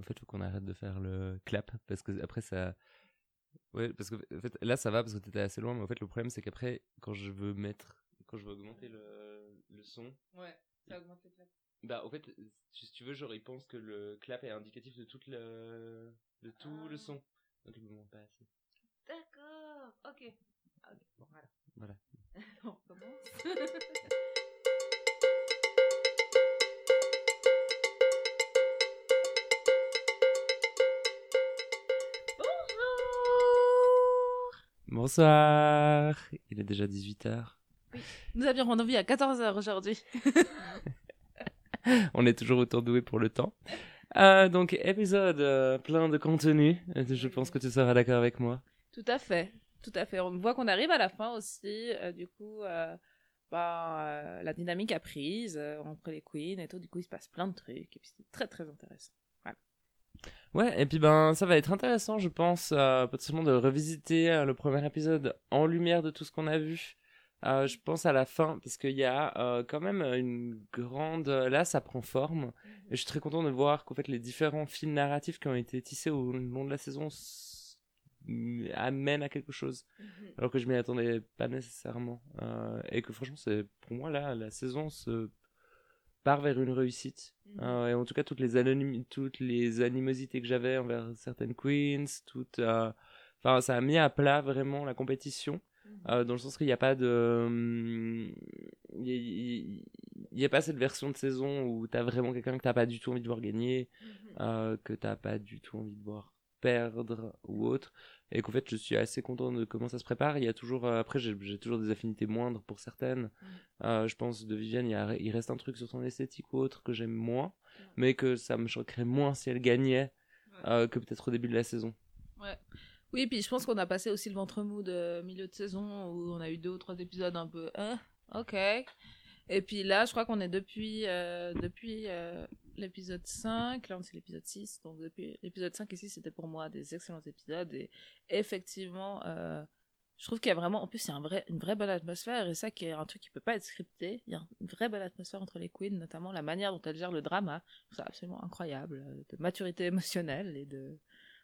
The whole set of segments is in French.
en fait, faut qu'on arrête de faire le clap parce que après ça. Ouais, parce que en fait, là ça va parce que t'étais assez loin, mais en fait le problème c'est qu'après quand je veux mettre, quand je veux augmenter le, le son. Ouais, ça augmente le clap. Bah en fait, si tu veux, genre ils pensent que le clap est indicatif de toute le, de tout le Ah. son, donc il me manque pas assez. D'accord, ok. Ah, ok, bon, voilà. Voilà. On recommence. Bonsoir. Il est déjà 18h. Nous avions rendez-vous à 14h aujourd'hui. On est toujours autant doué pour le temps. Euh, donc épisode euh, plein de contenu. Euh, Je pense que tu seras d'accord avec moi. Tout à fait, tout à fait. On voit qu'on arrive à la fin aussi. euh, du coup, bah, euh, la dynamique a prise entre les queens et tout. Du coup, il se passe plein de trucs. Et puis, c'est très, très intéressant. Ouais, et puis ben ça va être intéressant, je pense, euh, potentiellement de revisiter euh, le premier épisode en lumière de tout ce qu'on a vu. Euh, je pense à la fin, parce qu'il y a euh, quand même une grande... Là, ça prend forme. Et je suis très content de voir qu'en fait, les différents fils narratifs qui ont été tissés au long de la saison s- amènent à quelque chose. Alors que je m'y attendais pas nécessairement. Et que franchement, c'est pour moi, là, la saison se part vers une réussite. Mhm. Euh, et en tout cas, toutes les, toutes les animosités que j'avais envers certaines queens, toutes, euh, enfin, ça a mis à plat vraiment la compétition, Mhm. euh, dans le sens qu'il n'y a pas de, hum, il y a- pas cette version de saison où t'as vraiment quelqu'un que t'as pas du tout envie de voir gagner, euh, que t'as pas du tout envie de voir perdre ou autre, et qu'en fait je suis assez content de comment ça se prépare. Il y a toujours, euh, après j'ai toujours des affinités moindres pour certaines. Euh, je pense de Viviane, il, y a- il reste un truc sur son esthétique ou autre que j'aime moins, mais que ça me choquerait moins si elle gagnait euh, que peut-être au début de la saison. Oui, puis je pense qu'on a passé aussi le ventre mou de milieu de saison où on a eu deux ou trois épisodes un peu hein, ok. Et puis là, je crois qu'on est depuis, euh, depuis euh, l'épisode 5, là on c'est l'épisode 6, donc depuis l'épisode 5 et 6 c'était pour moi des excellents épisodes. Et effectivement, euh, je trouve qu'il y a vraiment, en plus c'est un vrai, une vraie bonne atmosphère. Et ça qui est un truc qui peut pas être scripté, il y a une vraie bonne atmosphère entre les queens, notamment la manière dont elles gèrent le drama, je trouve ça absolument incroyable, de maturité émotionnelle et de,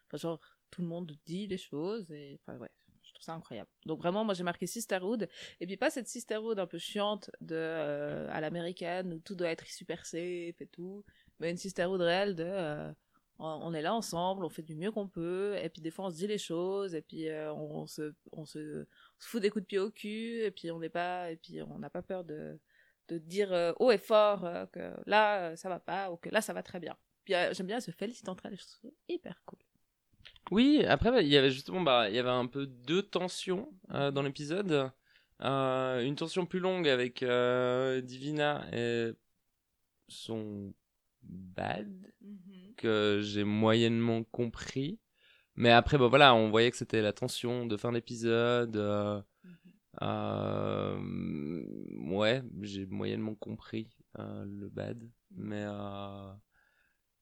enfin genre tout le monde dit les choses et enfin ouais trouve ça incroyable. Donc vraiment moi j'ai marqué Sisterhood et puis pas cette Sisterhood un peu chiante de euh, à l'américaine où tout doit être super safe et tout mais une Sisterhood réelle de euh, on est là ensemble on fait du mieux qu'on peut et puis des fois on se dit les choses et puis euh, on, se on se fout des coups de pied au cul et puis on n'est pas et puis on n'a pas peur de de dire haut et fort que là ça va pas ou que là ça va très bien. J'aime bien se félicitent entre je trouve hyper cool Oui, après il y avait justement bah il y avait un peu deux tensions euh, dans l'épisode. Euh, une tension plus longue avec euh, Divina et son bad que j'ai moyennement compris. Mais après, bah voilà, on voyait que c'était la tension de fin d'épisode. euh, ouais, j'ai moyennement compris le bad. Mais euh,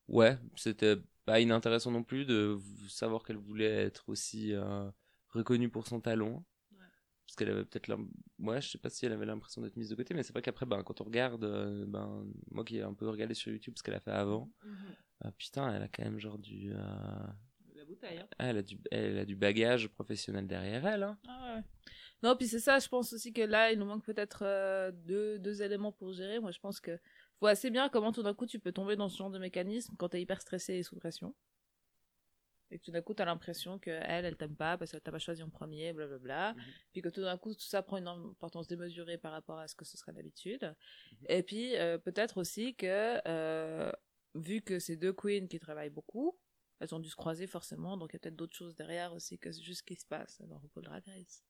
ouais, c'était pas inintéressant non plus de savoir qu'elle voulait être aussi euh, reconnue pour son talent. Ouais. Parce qu'elle avait peut-être ouais, je sais pas si elle avait l'impression d'être mise de côté, mais c'est vrai qu'après, ben, quand on regarde, euh, ben, moi qui ai un peu regardé sur YouTube ce qu'elle a fait avant, ah, putain, elle a quand même genre du. euh, La bouteille, hein. ah, elle, a du elle a du bagage professionnel derrière elle. Hein. Ah ouais. Non, puis c'est ça, je pense aussi que là, il nous manque peut-être deux, deux éléments pour gérer. Moi, je pense que vois assez bien comment tout d'un coup tu peux tomber dans ce genre de mécanisme quand t'es hyper stressé et sous pression. Et que tout d'un coup, t'as l'impression que elle, elle t'aime pas parce qu'elle t'a pas choisi en premier, blablabla. Mhm. Puis que tout d'un coup, tout ça prend une importance démesurée par rapport à ce que ce serait d'habitude. Et puis, euh, peut-être aussi que, euh, vu que c'est deux queens qui travaillent beaucoup, elles ont dû se croiser forcément, donc il y a peut-être d'autres choses derrière aussi que juste ce qui se passe dans RuPaul Drag Race.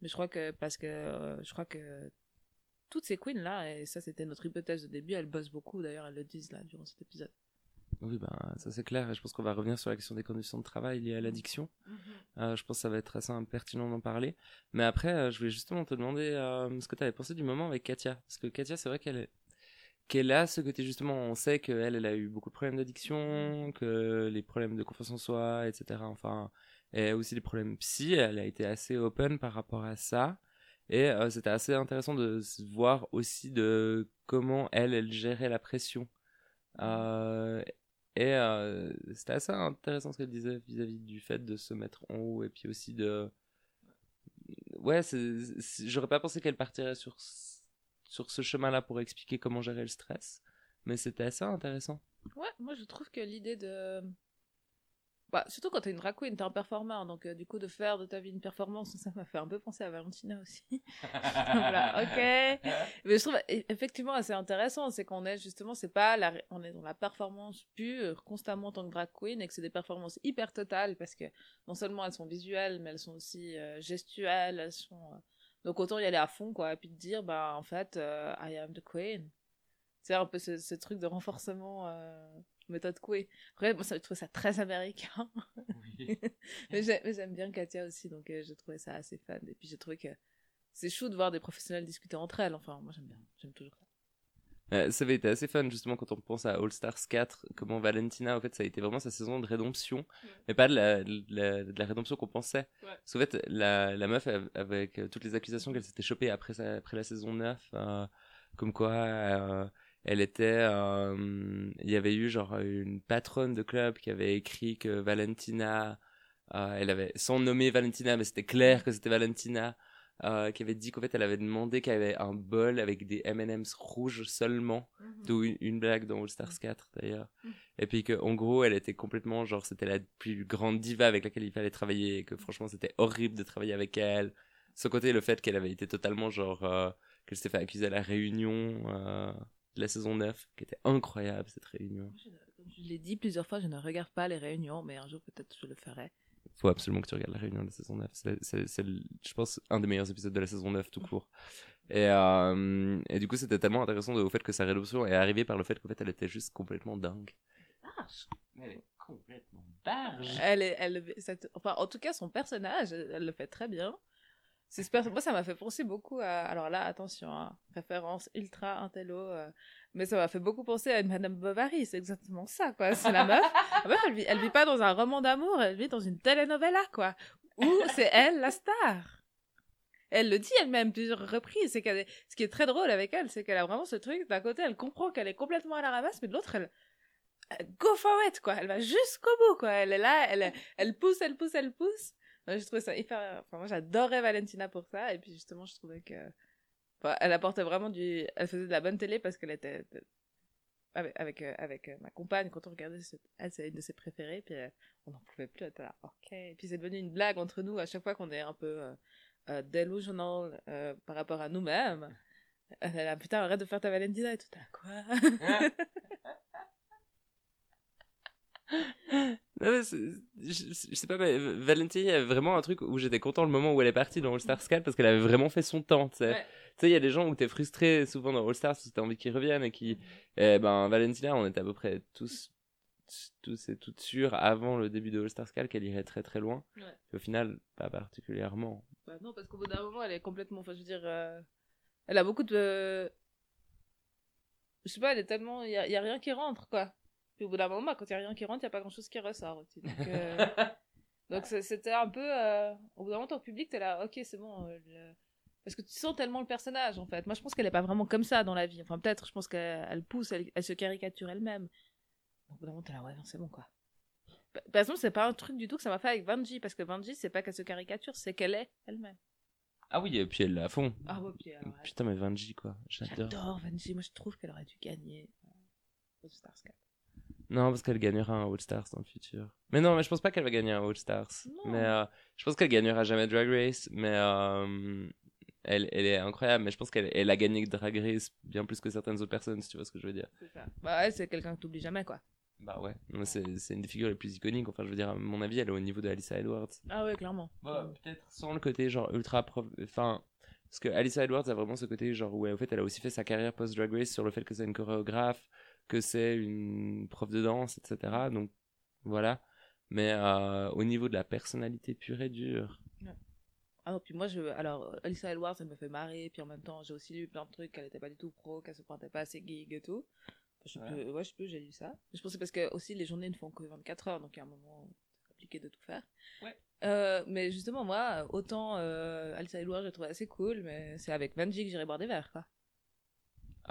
Mais je crois que, parce que, euh, je crois que toutes ces queens là, et ça c'était notre hypothèse de début, elles bossent beaucoup, d'ailleurs elles le disent là durant cet épisode. Oui, ben, ça c'est clair. Et je pense qu'on va revenir sur la question des conditions de travail liées à l'addiction. Euh, je pense que ça va être assez pertinent d'en parler. Mais après, euh, je voulais justement te demander euh, ce que tu avais pensé du moment avec Katia. Parce que Katia, c'est vrai qu'elle est qu'elle a ce côté justement, on sait qu'elle, elle a eu beaucoup de problèmes d'addiction, que les problèmes de confiance en soi, etc. Enfin, et aussi des problèmes psy, elle a été assez open par rapport à ça. Et euh, c'était assez intéressant de voir aussi de comment elle, elle gérait la pression. Euh, Et euh, c'était assez intéressant ce qu'elle disait vis-à-vis du fait de se mettre en haut et puis aussi de. Ouais, j'aurais pas pensé qu'elle partirait sur, sur ce chemin-là pour expliquer comment gérer le stress, mais c'était assez intéressant. Ouais, moi je trouve que l'idée de. Bah, surtout quand t'es une drag queen, t'es un performeur, donc euh, du coup de faire de ta vie une performance, ça m'a fait un peu penser à Valentina aussi. voilà, ok. Mais je trouve e- effectivement assez intéressant, c'est qu'on est justement, c'est pas la, on est dans la performance pure constamment en tant que drag queen et que c'est des performances hyper totales parce que non seulement elles sont visuelles, mais elles sont aussi euh, gestuelles, elles sont. euh, Donc autant y aller à fond quoi, et puis te dire bah en fait I am the queen. C'est un peu ce, ce truc de renforcement méthode Coué. Après, moi, ça, je trouve ça très américain. mais j'ai- mais j'aime bien Katia aussi, donc euh, j'ai trouvé ça assez fun. Et puis j'ai trouvé que c'est chou de voir des professionnels discuter entre elles. Enfin, moi j'aime bien, j'aime toujours ça. Euh, ça avait été assez fun justement quand on pense à All Stars 4, comment Valentina, en fait, ça a été vraiment sa saison de rédemption, mais pas de la, de la, de la rédemption qu'on pensait. Ouais. Parce qu'en fait, la, la meuf, av- avec euh, toutes les accusations qu'elle s'était chopée après, sa- après la saison 9, euh, comme quoi euh, elle était... euh, Il y avait eu genre une patronne de club qui avait écrit que Valentina... euh, elle avait, sans nommer Valentina, mais c'était clair que c'était Valentina, euh, qui avait dit qu'en fait elle avait demandé qu'elle avait un bol avec des M&M's rouges seulement, d'où une, une blague dans All Stars 4 d'ailleurs. Mhm. Et puis que en gros elle était complètement genre c'était la plus grande diva avec laquelle il fallait travailler et que franchement c'était horrible de travailler avec elle. Sans côté le fait qu'elle avait été totalement genre qu'elle s'était fait accuser à la réunion de la saison 9, qui était incroyable cette réunion. Je, comme je l'ai dit plusieurs fois, je ne regarde pas les réunions, mais un jour peut-être je le ferai. faut absolument que tu regardes la réunion de la saison 9. C'est, je pense, un des meilleurs épisodes de la saison 9 tout court. Et, euh, et du coup, c'était tellement intéressant de- au fait que sa rédemption est arrivée par le fait qu'en fait, elle était juste complètement dingue. Elle est complètement barge. Elle est, elle, cette- enfin, en tout cas, son personnage, elle, elle le fait très bien. Moi, ça m'a fait penser beaucoup à. Alors là, attention, hein, référence ultra intello, euh, mais ça m'a fait beaucoup penser à une Madame Bovary. C'est exactement ça, quoi. C'est la meuf. La meuf, elle vit, elle vit pas dans un roman d'amour, elle vit dans une telenovela, quoi. Où c'est elle la star? Elle le dit elle-même plusieurs reprises. C'est qu'elle Ce qui est très drôle avec elle, c'est qu'elle a vraiment ce truc. D'un côté, elle comprend qu'elle est complètement à la ramasse, mais de l'autre, elle, elle go for it, quoi. Elle va jusqu'au bout, quoi. Elle est là, elle, elle pousse, elle pousse, elle pousse. Ouais, je trouvais ça hyper. Enfin, moi, j'adorais Valentina pour ça. Et puis, justement, je trouvais que. Enfin, elle apportait vraiment du. Elle faisait de la bonne télé parce qu'elle était. Avec, avec, euh, avec euh, ma compagne, quand on regardait, cette... elle, c'est une de ses préférées. Puis, euh, on n'en pouvait plus. Elle était là, ok. Et puis, c'est devenu une blague entre nous à chaque fois qu'on est un peu euh, euh, delusional euh, par rapport à nous-mêmes. Elle est là, putain, arrête de faire ta Valentina et tout. À quoi? Non, je, je sais pas, mais Valentina, il y avait vraiment un truc où j'étais content le moment où elle est partie dans All Stars 4 parce qu'elle avait vraiment fait son temps, tu sais. Ouais. Tu sais, il y a des gens où t'es frustré souvent dans All Stars parce que t'as envie qu'ils reviennent et qui, eh ben, Valentina, on était à peu près tous, tous et toutes sûrs avant le début de All Stars 4 qu'elle irait très très loin. Ouais. Et au final, pas particulièrement. Bah non, parce qu'au bout d'un moment, elle est complètement. Enfin, je veux dire, euh, elle a beaucoup de. Je sais pas, elle est tellement. Il y a, y a rien qui rentre, quoi. Puis au bout d'un moment, quand il y a rien qui rentre, il y a pas grand chose qui ressort. Donc, euh, donc c'était un peu. euh, Au bout d'un moment, ton public, t'es là, ok, c'est bon. euh, le- Parce que tu sens tellement le personnage, en fait. Moi, je pense qu'elle est pas vraiment comme ça dans la vie. Enfin, peut-être, je pense qu'elle elle pousse, elle, elle se caricature elle-même. Au bout d'un moment, t'es là, ouais, non, c'est bon, quoi. Par par exemple, c'est pas un truc du tout que ça m'a fait avec Vanji, parce que Vanji, c'est pas qu'elle se caricature, c'est qu'elle est elle-même. Ah oui, et puis elle l'a à fond. Ah ouais, puis alors, Putain, mais Vanji, quoi. J'adore. J'adore Vanji, moi je trouve qu'elle aurait dû gagner euh, All Stars 4. Non, parce qu'elle gagnera un All Stars dans le futur. Mais non, mais je pense pas qu'elle va gagner un All Stars. Non. Mais euh, je pense qu'elle gagnera jamais Drag Race. Mais euh, elle, elle est incroyable. Mais je pense qu'elle elle a gagné Drag Race bien plus que certaines autres personnes, si tu vois ce que je veux dire. C'est ça. Bah elle, c'est quelqu'un que t'oublies jamais, quoi. Bah ouais. C'est c'est une des figures les plus iconiques. Enfin, je veux dire, à mon avis, elle est au niveau de Alyssa Edwards. Ah ouais, clairement. peut-être sans le côté genre ultra prof. Enfin. Parce que Alyssa Edwards a vraiment ce côté genre où en fait elle a aussi fait sa carrière post Drag Race sur le fait que c'est une chorégraphe, que c'est une prof de danse, etc. Donc voilà. Mais euh, au niveau de la personnalité pure et dure. Ah non, puis moi, je... alors, Alyssa Edwards, elle me fait marrer, puis en même temps, j'ai aussi lu plein de trucs qu'elle était pas du tout pro, qu'elle se pointait pas assez gig et tout. Je sais Ouais. plus, ouais, je sais plus, j'ai lu ça. Je pense que c'est parce que aussi les journées ne font que 24 heures, donc il y a un moment, c'est compliqué de tout faire. Ouais. Euh, mais justement, moi, autant euh, Alyssa Edwards, j'ai trouvé assez cool, mais c'est avec Vanji que j'irai boire des verres, quoi.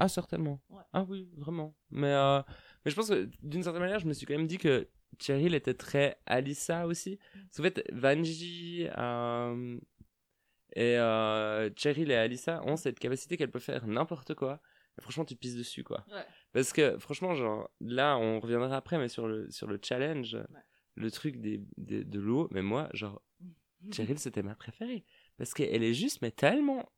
Ah certainement. Ouais. Ah oui, vraiment. Mais euh, Mais je pense que d'une certaine manière, je me suis quand même dit que Cheryl était très Alissa aussi. Parce qu'en fait, Vanji euh, et euh, Cheryl et Alissa ont cette capacité qu'elle peut faire n'importe quoi. Et franchement, tu pisses dessus, quoi. Ouais. Parce que franchement, genre, là, on reviendra après, mais sur le, sur le challenge, le truc des, des- de l'eau, mais moi, genre, Cheryl, c'était ma préférée. Parce qu'elle est juste, mais tellement.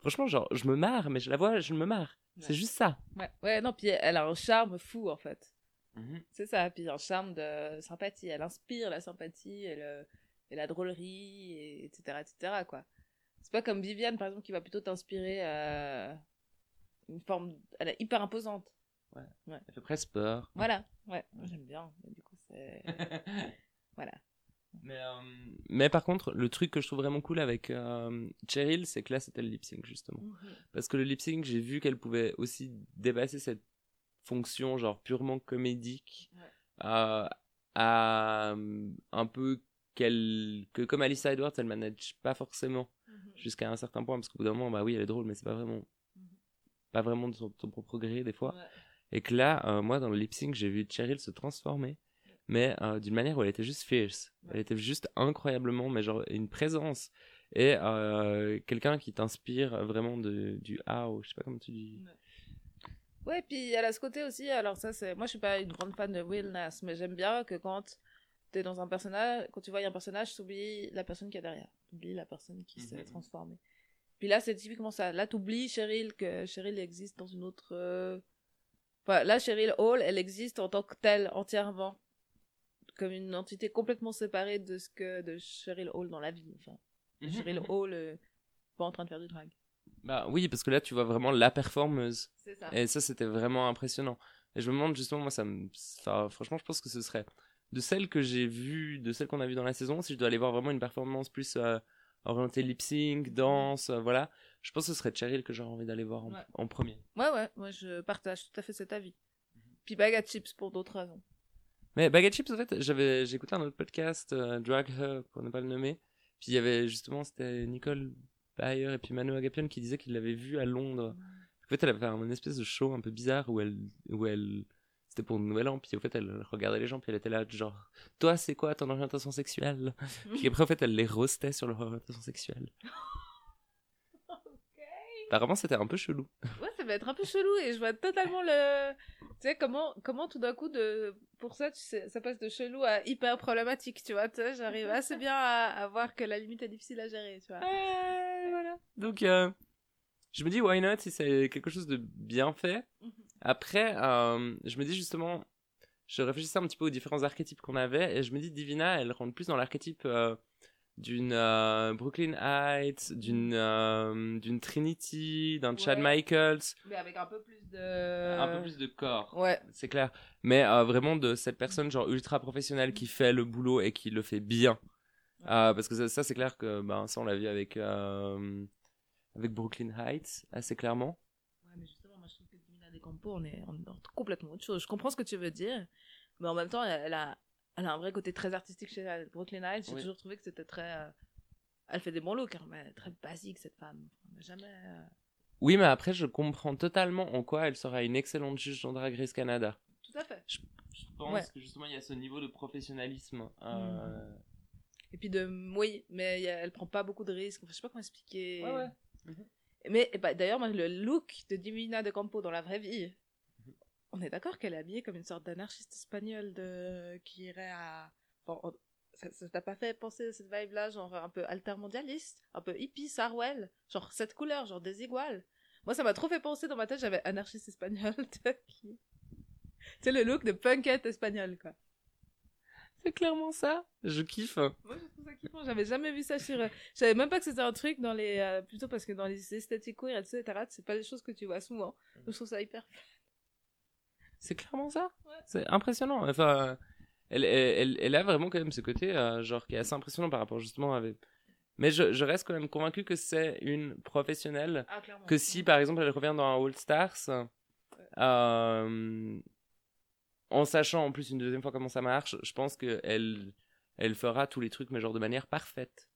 Franchement, genre, je me marre, mais je la vois, je me marre. C'est Ouais. juste ça. Ouais, ouais, non, puis elle a un charme fou, en fait. C'est ça, puis un charme de sympathie. Elle inspire la sympathie et, le, et la drôlerie, et, etc., etc., quoi. C'est pas comme Viviane, par exemple, qui va plutôt t'inspirer euh, une forme... Elle est hyper imposante. Elle fait presque peur. Voilà, ouais, j'aime bien. mais du coup, c'est... voilà. Mais, euh, mais par contre, le truc que je trouve vraiment cool avec euh, Cheryl, c'est que là, c'était le lip sync, justement. Parce que le lip sync, j'ai vu qu'elle pouvait aussi dépasser cette fonction, genre purement comédique, Ouais. euh, à un peu qu'elle. que comme Alyssa Edwards, elle manage pas forcément jusqu'à un certain point, parce qu'au bout d'un moment, bah oui, elle est drôle, mais c'est pas vraiment. Mhm. pas vraiment de son, son propre gré, des fois. Ouais. Et que là, euh, moi, dans le lip sync, j'ai vu Cheryl se transformer, mais euh, d'une manière où elle était juste fierce. Elle était juste incroyablement, mais genre une présence. Et euh, quelqu'un qui t'inspire vraiment de, du how, je sais pas comment tu dis. Ouais, puis elle a ce côté aussi, alors ça c'est... Moi je suis pas une grande fan de Will Nass, mais j'aime bien que quand t'es dans un personnage, quand tu vois un personnage, t'oublies la personne qui est derrière. T'oublies la personne qui s'est Mhm. transformée. Puis là c'est typiquement ça. Là t'oublies Cheryl, que Cheryl existe dans une autre... euh, Enfin, là Cheryl Hall, elle existe en tant que telle, entièrement. Comme une entité complètement séparée de ce que de Cheryl Hall dans la vie. Enfin, Cheryl Hall, euh, pas en train de faire du drag. Bah oui, parce que là, tu vois vraiment la performeuse. Ça. Et ça, c'était vraiment impressionnant. Et je me demande justement, moi, ça me. Enfin, franchement, je pense que ce serait. De celles que j'ai vues, de celles qu'on a vues dans la saison, si je dois aller voir vraiment une performance plus euh, orientée lip sync, danse, euh, voilà, je pense que ce serait Cheryl que j'aurais envie d'aller voir en, Ouais. en premier. Ouais, ouais, moi je partage tout à fait cet avis. Puis Bag at Chips pour d'autres raisons. Mais Bag of Chips, en fait, j'avais, écouté un autre podcast, euh, Drag Her, pour ne pas le nommer. Puis il y avait justement, c'était Nicole Bayer et puis Manu Agapion qui disaient qu'ils l'avaient vue à Londres. En fait, elle avait fait un espèce de show un peu bizarre où elle, où elle, c'était pour le nouvel an, puis au fait, elle regardait les gens, puis elle était là, genre, toi, c'est quoi ton orientation sexuelle? puis après, en fait, elle les roastait sur leur orientation sexuelle. Apparemment, c'était un peu chelou. Ouais, ça va être un peu chelou et je vois totalement le. Tu sais, comment, comment tout d'un coup, de... pour ça, tu sais, ça passe de chelou à hyper problématique, tu vois. J'arrive assez bien à, à voir que la limite est difficile à gérer, tu vois. Voilà. Donc, euh, je me dis, why not, si c'est quelque chose de bien fait. Mhm. Après, euh, je me dis justement, je réfléchissais un petit peu aux différents archétypes qu'on avait, et je me dis, Divina, elle rentre plus dans l'archétype euh, d'une euh, Brooklyn Heights, d'une euh, d'une Trinity, d'un Chad Ouais. Michaels, Mais avec un peu plus de. un peu plus de corps. Ouais. C'est clair. Mais euh, vraiment de cette personne genre ultra professionnelle qui fait le boulot et qui le fait bien. Ouais. Euh, parce que ça, ça, c'est clair que ben, ça on l'a vu avec, euh, avec Brooklyn Heights, assez clairement. Ouais, mais justement, moi je trouve que Divina De Campo, on est, on est dans complètement autre chose. Je comprends ce que tu veux dire, mais en même temps, elle, elle a, elle a un vrai côté très artistique chez elle. Brooklyn Heights. J'ai Oui. toujours trouvé que c'était très. euh, Elle fait des bons looks, hein, mais très basique cette femme. On n'a jamais. euh, Oui, mais après, je comprends totalement en quoi elle sera une excellente juge dans Drag Race Canada. Tout à fait. Je pense Ouais. que justement, il y a ce niveau de professionnalisme. euh, Et puis de. Oui, mais elle prend pas beaucoup de risques. Enfin, je sais pas comment expliquer. Ouais, ouais. Mais bah, d'ailleurs, moi, le look de Divina De Campo dans la vraie vie, on est d'accord qu'elle est habillée comme une sorte d'anarchiste espagnole de... qui irait à. Bon, on- ça t'a pas fait penser à cette vibe-là, genre un peu altermondialiste, un peu hippie, Sarwell, genre cette couleur, genre désigual. Moi, ça m'a trop fait penser dans ma tête, j'avais anarchiste espagnol de qui? C'est le look de punkette espagnol, quoi. C'est clairement ça. Je kiffe. Moi, je trouve ça kiffant. J'avais jamais vu ça sur. euh, Je savais même pas que c'était un truc dans les. euh, Plutôt parce que dans les esthétiques queer, etc., c'est pas des choses que tu vois souvent. Donc, je trouve ça hyper. C'est clairement ça. Ouais. C'est impressionnant. Enfin, elle, elle, elle, a vraiment quand même ce côté, euh, genre, qui est assez impressionnant par rapport justement avec. Mais je, je reste quand même convaincu que c'est une professionnelle. Ah. Que si, par exemple, elle revient dans un All Stars, euh, en sachant en plus une deuxième fois comment ça marche, je pense qu'elle elle fera tous les trucs, mais genre de manière parfaite.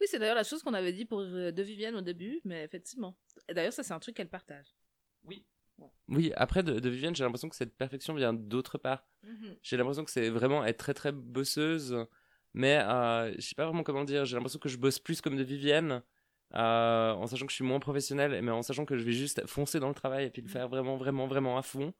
Oui, c'est d'ailleurs la chose qu'on avait dit pour euh, de Vivienne au début, mais effectivement. Et d'ailleurs, ça, c'est un truc qu'elle partage. Oui. Oui, après, de, de Vivienne, j'ai l'impression que cette perfection vient d'autre part. Mhm. J'ai l'impression que c'est vraiment être très très bosseuse, mais euh, je sais pas vraiment comment dire. J'ai l'impression que je bosse plus comme de Vivienne, euh, en sachant que je suis moins professionnel, mais en sachant que je vais juste foncer dans le travail et puis le faire vraiment vraiment vraiment à fond.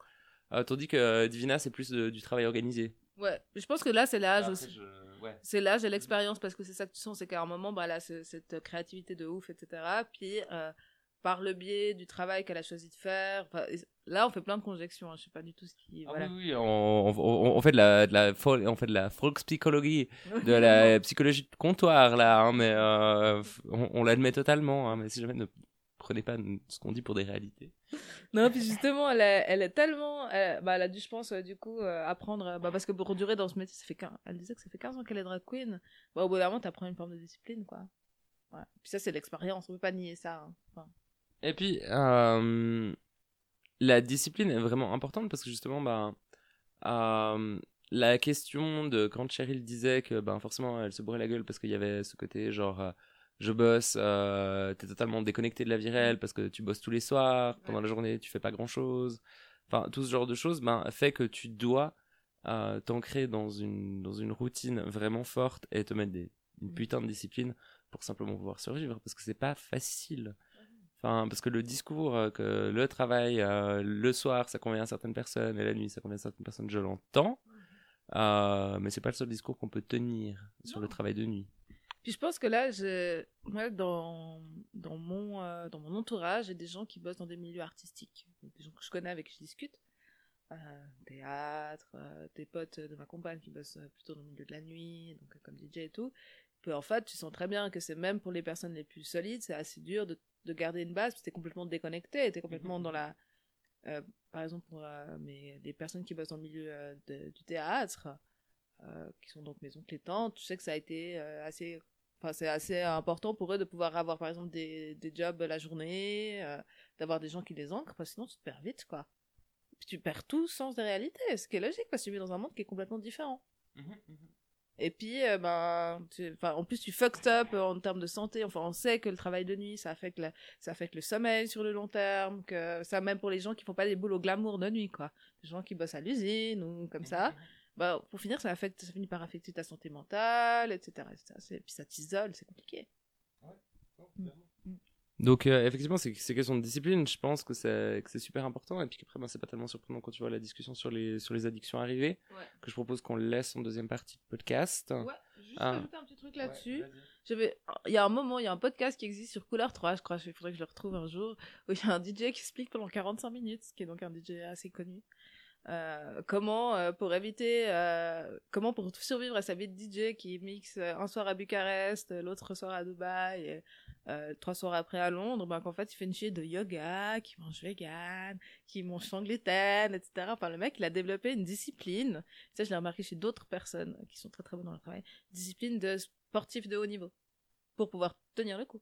Euh, tandis que euh, Divina, c'est plus de- du travail organisé. Ouais, je pense que là, c'est l'âge aussi. je- ouais. C'est l'âge et l'expérience parce que c'est ça que tu sens, c'est qu'à un moment, bah là, c'est- cette créativité de ouf, etc. Puis, euh, par le biais du travail qu'elle a choisi de faire, enfin, là, on fait plein de conjections, hein, je sais pas du tout ce qui. Ah voilà. oui, oui, on, on- on fait de la, de la, fol- on fait de la volkspsychologie, de la psychologie de comptoir là, hein, mais euh, on, on l'admet totalement. hein, mais si jamais ne prenez pas ce qu'on dit pour des réalités. Non, puis justement, elle, est- elle est tellement. Elle, bah, elle a dû, je pense, euh, du coup, euh, apprendre. Bah, parce que pour durer dans ce métier, ça fait 15, elle disait que ça fait 15 ans qu'elle est drag queen. Bah, au bout d'un moment, t'apprends une forme de discipline, quoi. Ouais. Puis ça, c'est l'expérience, on peut pas nier ça. hein. Enfin, Et puis, euh, la discipline est vraiment importante parce que justement, bah, euh, la question de quand Cheryl disait que ben, forcément elle se bourrait la gueule parce qu'il y avait ce côté genre euh, je bosse, euh, t'es totalement déconnecté de la vie réelle parce que tu bosses tous les soirs, pendant la journée tu fais pas grand chose. Enfin, tout ce genre de choses ben, fait que tu dois euh, t'ancrer dans une, dans une routine vraiment forte et te mettre des, une putain de discipline pour simplement pouvoir survivre parce que c'est pas facile. Enfin, parce que le discours euh, que le travail euh, le soir ça convient à certaines personnes et la nuit ça convient à certaines personnes, je l'entends. Euh, mais c'est pas le seul discours qu'on peut tenir sur Non. le travail de nuit. Puis je pense que là, je... moi, dans, dans, mon, euh, dans mon entourage, j'ai des gens qui bossent dans des milieux artistiques. Des gens que je connais, avec qui je discute. Théâtre, des potes de ma compagne qui bossent plutôt dans le milieu de la nuit, donc comme DJ et tout. Puis en fait, tu sens très bien que c'est même pour les personnes les plus solides, c'est assez dur de, de garder une base, parce que t'es complètement déconnecté, t'es complètement dans la... euh, par exemple, pour euh, mes, les personnes qui bossent dans le milieu euh, de- du théâtre, qui sont donc mes oncles et tantes, tu sais que ça a été assez Enfin, c'est assez important pour eux de pouvoir avoir, par exemple, des, des jobs la journée, d'avoir des gens qui les ancrent, parce que sinon tu te perds vite, quoi. Puis tu perds tout sens de réalité, ce qui est logique, parce que tu vis dans un monde qui est complètement différent. Et puis, euh, ben, tu- en plus, tu fucked up euh, en termes de santé. Enfin, on sait que le travail de nuit, ça affecte, la- ça affecte le sommeil sur le long terme, que ça, même pour les gens qui font pas des boulots glamour de nuit, quoi. Les gens qui bossent à l'usine ou comme ça. Bah, pour finir, ça affecte, ça finit par affecter ta santé mentale, etc. etc. C'est- Puis ça t'isole, c'est compliqué. Donc euh, effectivement, c'est c'est question de discipline. Je pense que c'est que c'est super important. Et puis qu'après, ben, c'est pas tellement surprenant quand tu vois la discussion sur les sur les addictions arriver. Ouais. Que je propose qu'on laisse en deuxième partie de podcast. Ouais, juste Ah. rajouter un petit truc là-dessus. Il y a un moment, il y a un podcast qui existe sur Couleur 3, je crois, il faudrait que je le retrouve un jour, où il y a un DJ qui explique pendant 45 minutes, qui est donc un DJ assez connu, euh, comment euh, pour éviter, euh, comment pour survivre à sa vie de DJ qui mixe un soir à Bucarest, l'autre soir à Dubaï, et, euh, trois soirs après à Londres, ben qu'en fait il fait une chier de yoga, qui mange vegan, qui mange gluten, etc. Enfin le mec il a développé une discipline, ça je l'ai remarqué chez d'autres personnes qui sont très très bonnes dans le travail, discipline de sportif de haut niveau pour pouvoir tenir le coup.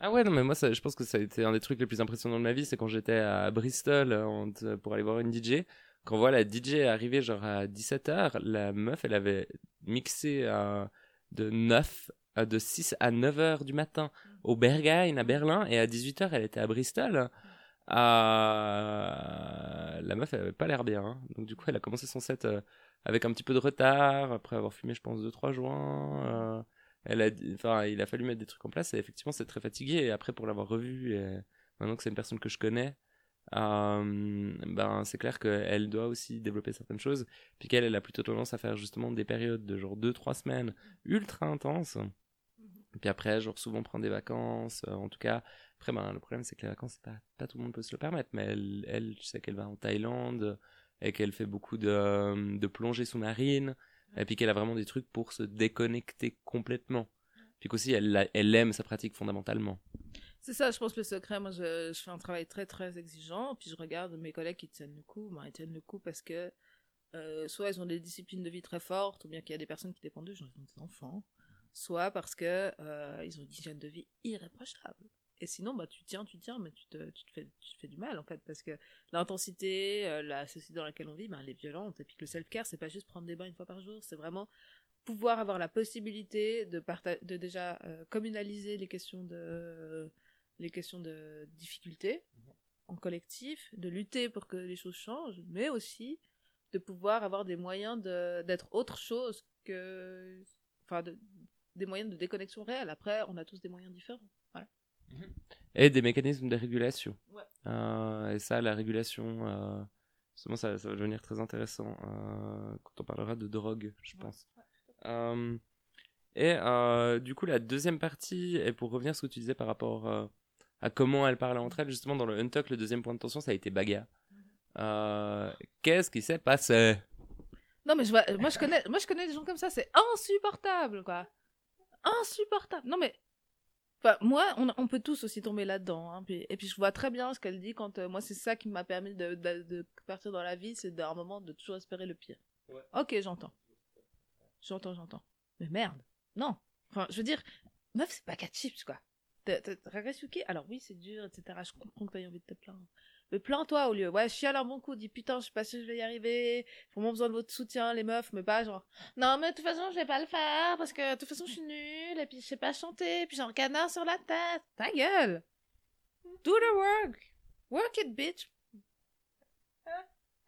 Ah ouais, non, mais moi, je pense que ça a été un des trucs les plus impressionnants de ma vie, c'est quand j'étais à Bristol euh, pour aller voir une DJ. Quand on voit la DJ arriver genre à 17h, la meuf, elle avait mixé euh, de 9, euh, de 6 à 9h du matin au Berghain à Berlin, et à 18h, elle était à Bristol. Euh, La meuf, elle avait pas l'air bien. hein. Donc du coup, elle a commencé son set euh, avec un petit peu de retard, après avoir fumé, je pense, 2-3 joints. euh, elle a, il a fallu mettre des trucs en place et effectivement, c'est très fatigué. Après, pour l'avoir revu, et maintenant que c'est une personne que je connais, euh, ben, c'est clair qu'elle doit aussi développer certaines choses. Puis qu'elle, elle a plutôt tendance à faire justement des périodes de genre 2-3 semaines ultra intenses. Et puis après, genre souvent prendre des vacances. euh, en tout cas, après, ben, le problème, c'est que les vacances, pas, pas tout le monde peut se le permettre. Mais elle, elle je sais qu'elle va en Thaïlande et qu'elle fait beaucoup de, de plongée sous-marine. Et puis qu'elle a vraiment des trucs pour se déconnecter complètement. Puis qu'aussi, elle, aime sa pratique fondamentalement. C'est ça, je pense, le secret. Moi, je, je fais un travail très, très exigeant. Puis je regarde mes collègues qui tiennent le coup. Ben, ils tiennent le coup parce que euh, soit ils ont des disciplines de vie très fortes, ou bien qu'il y a des personnes qui dépendent d'eux, genre ils ont des enfants. Soit parce que euh, ils ont une hygiène de vie irréprochable. Et sinon, bah, tu tiens, tu tiens, mais tu te, tu te, fais, tu te fais du mal, en fait, parce que l'intensité, euh, la société dans laquelle on vit, ben, elle est violente. Et puis que le self-care, c'est pas juste prendre des bains une fois par jour, c'est vraiment pouvoir avoir la possibilité de, de déjà euh, communaliser les questions de les questions de difficulté en collectif, de lutter pour que les choses changent, mais aussi de pouvoir avoir des moyens de- d'être autre chose que. Enfin, de- des moyens de déconnexion réelle. Après, on a tous des moyens différents. Voilà. Et des mécanismes de régulation. Ouais. Euh, et ça, la régulation, euh, justement, ça, ça va devenir très intéressant euh, quand on parlera de drogue, je Ouais. pense. Et du coup, la deuxième partie, et pour revenir à ce que tu disais par rapport à comment elles parlaient entre elles, justement, dans le Untuck, le deuxième point de tension, ça a été Baga. Euh, Qu'est-ce qui s'est passé? Non, mais je vois, moi, je connais, moi, je connais des gens comme ça, c'est insupportable, quoi. Insupportable. Non, mais. Enfin, moi, on, on peut tous aussi tomber là-dedans. hein, et puis, je vois très bien ce qu'elle dit quand. euh, moi, c'est ça qui m'a permis de, de, de partir dans la vie, c'est d'un moment de toujours espérer le pire. Ouais. Ok, j'entends. J'entends, j'entends. Mais merde. Non. Enfin, je veux dire, meuf, c'est pas quatre chips, quoi. T'as- t'as- t'as Ragasuki, alors oui, c'est dur, etc. Je comprends que t'aies envie de te plaindre. Mais plains-toi au lieu. Ouais, chiale un bon coup, dis putain, je sais pas si je vais y arriver. Vraiment besoin de votre soutien, les meufs, mais pas genre. Non, mais de toute façon, je vais pas le faire parce que de toute façon, je suis nulle et puis je sais pas chanter, puis j'ai un canard sur la tête. Ta gueule! Do the work! Work it, bitch!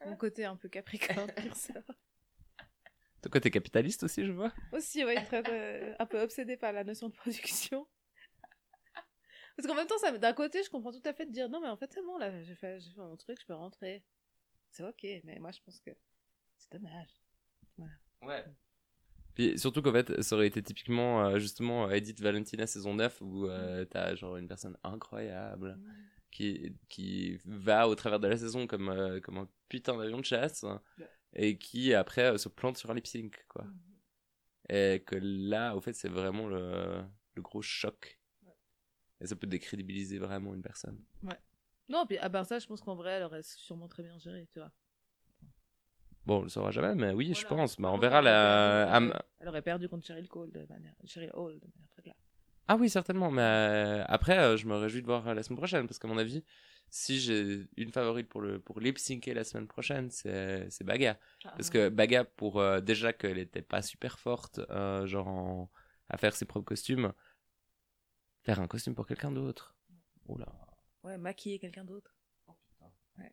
Mon côté un peu capricorne ça. Toi, côté capitaliste aussi, je vois. Aussi, ouais, très, euh, un peu obsédé par la notion de production. Parce qu'en même temps, ça, d'un côté, je comprends tout à fait de dire non, mais en fait, c'est bon, là, j'ai fait, j'ai fait mon truc, je peux rentrer. C'est ok, mais moi, je pense que c'est dommage. Ouais. Puis surtout qu'en fait, ça aurait été typiquement, euh, justement, euh, Edith Valentina saison 9, où euh, t'as genre une personne incroyable qui, qui va au travers de la saison comme, euh, comme un putain d'avion de chasse Ouais. et qui après euh, se plante sur un lip sync, quoi. Mhm. Et que là, au fait, c'est vraiment le, le gros choc. Et ça peut décrédibiliser vraiment une personne. Non, puis à part ça, je pense qu'en vrai, elle aurait sûrement très bien géré, tu vois. Bon, on le saura jamais, mais oui, je pense. Bah, on verra elle la. Elle aurait perdu contre Cheryl Cole de manière, Cheryl Hall de manière très claire. Ah oui, certainement. Mais euh, après, euh, je me réjouis de voir euh, la semaine prochaine parce qu'à mon avis, si j'ai une favorite pour le pour lip syncer la semaine prochaine, c'est c'est Baga. Parce que Baga, pour euh, déjà qu'elle était pas super forte, genre en- à faire ses propres costumes, faire un costume pour quelqu'un d'autre. Oula. Ouais, maquiller quelqu'un d'autre. Ouais.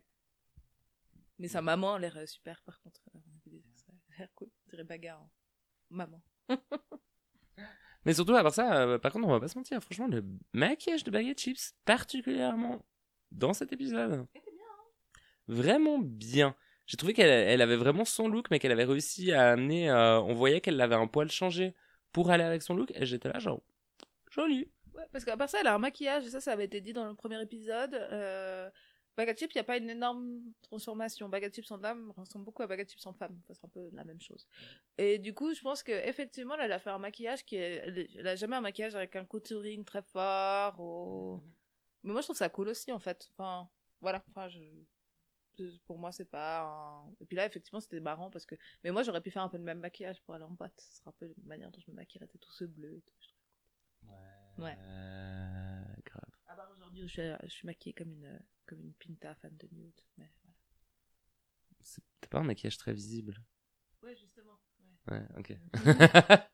Mais sa maman a l'air euh, super, par contre. euh, on a vu des extraits. Elle a l'air cool. On dirait bagarre. hein. Maman. Mais surtout, à part ça, euh, par contre, on va pas se mentir, franchement, le maquillage de Baguette Chips, particulièrement dans cet épisode, vraiment bien. J'ai trouvé qu'elle elle avait vraiment son look, mais qu'elle avait réussi à amener. euh, on voyait qu'elle avait un poil changé pour aller avec son look, et j'étais là, genre, joli. Ouais, parce qu'à part ça, elle a un maquillage, et ça, ça avait été dit dans le premier épisode. Euh... Bagat Chip, il n'y a pas une énorme transformation. Bagat Chip en dame ressemble beaucoup à Bagat Chip en femme. Ça, C'est un peu la même chose. Et du coup, je pense qu'effectivement, elle a fait un maquillage qui est. Elle a jamais un maquillage avec un contouring très fort. Ou... Mais moi, je trouve ça cool aussi, en fait. Enfin, voilà. Enfin, je... Pour moi, c'est pas un... Et puis là, effectivement, c'était marrant parce que. Mais moi, j'aurais pu faire un peu le même maquillage pour aller en boîte. Ce sera un peu la manière dont je me maquillerais, tout ce bleu et tout. trouve. Ouais. Euh, grave. Ah bah aujourd'hui, je, suis- je suis maquillée comme une, comme une pinta fan de nude. Mais voilà. C'est pas un maquillage très visible? Ouais, justement. Ouais, ok.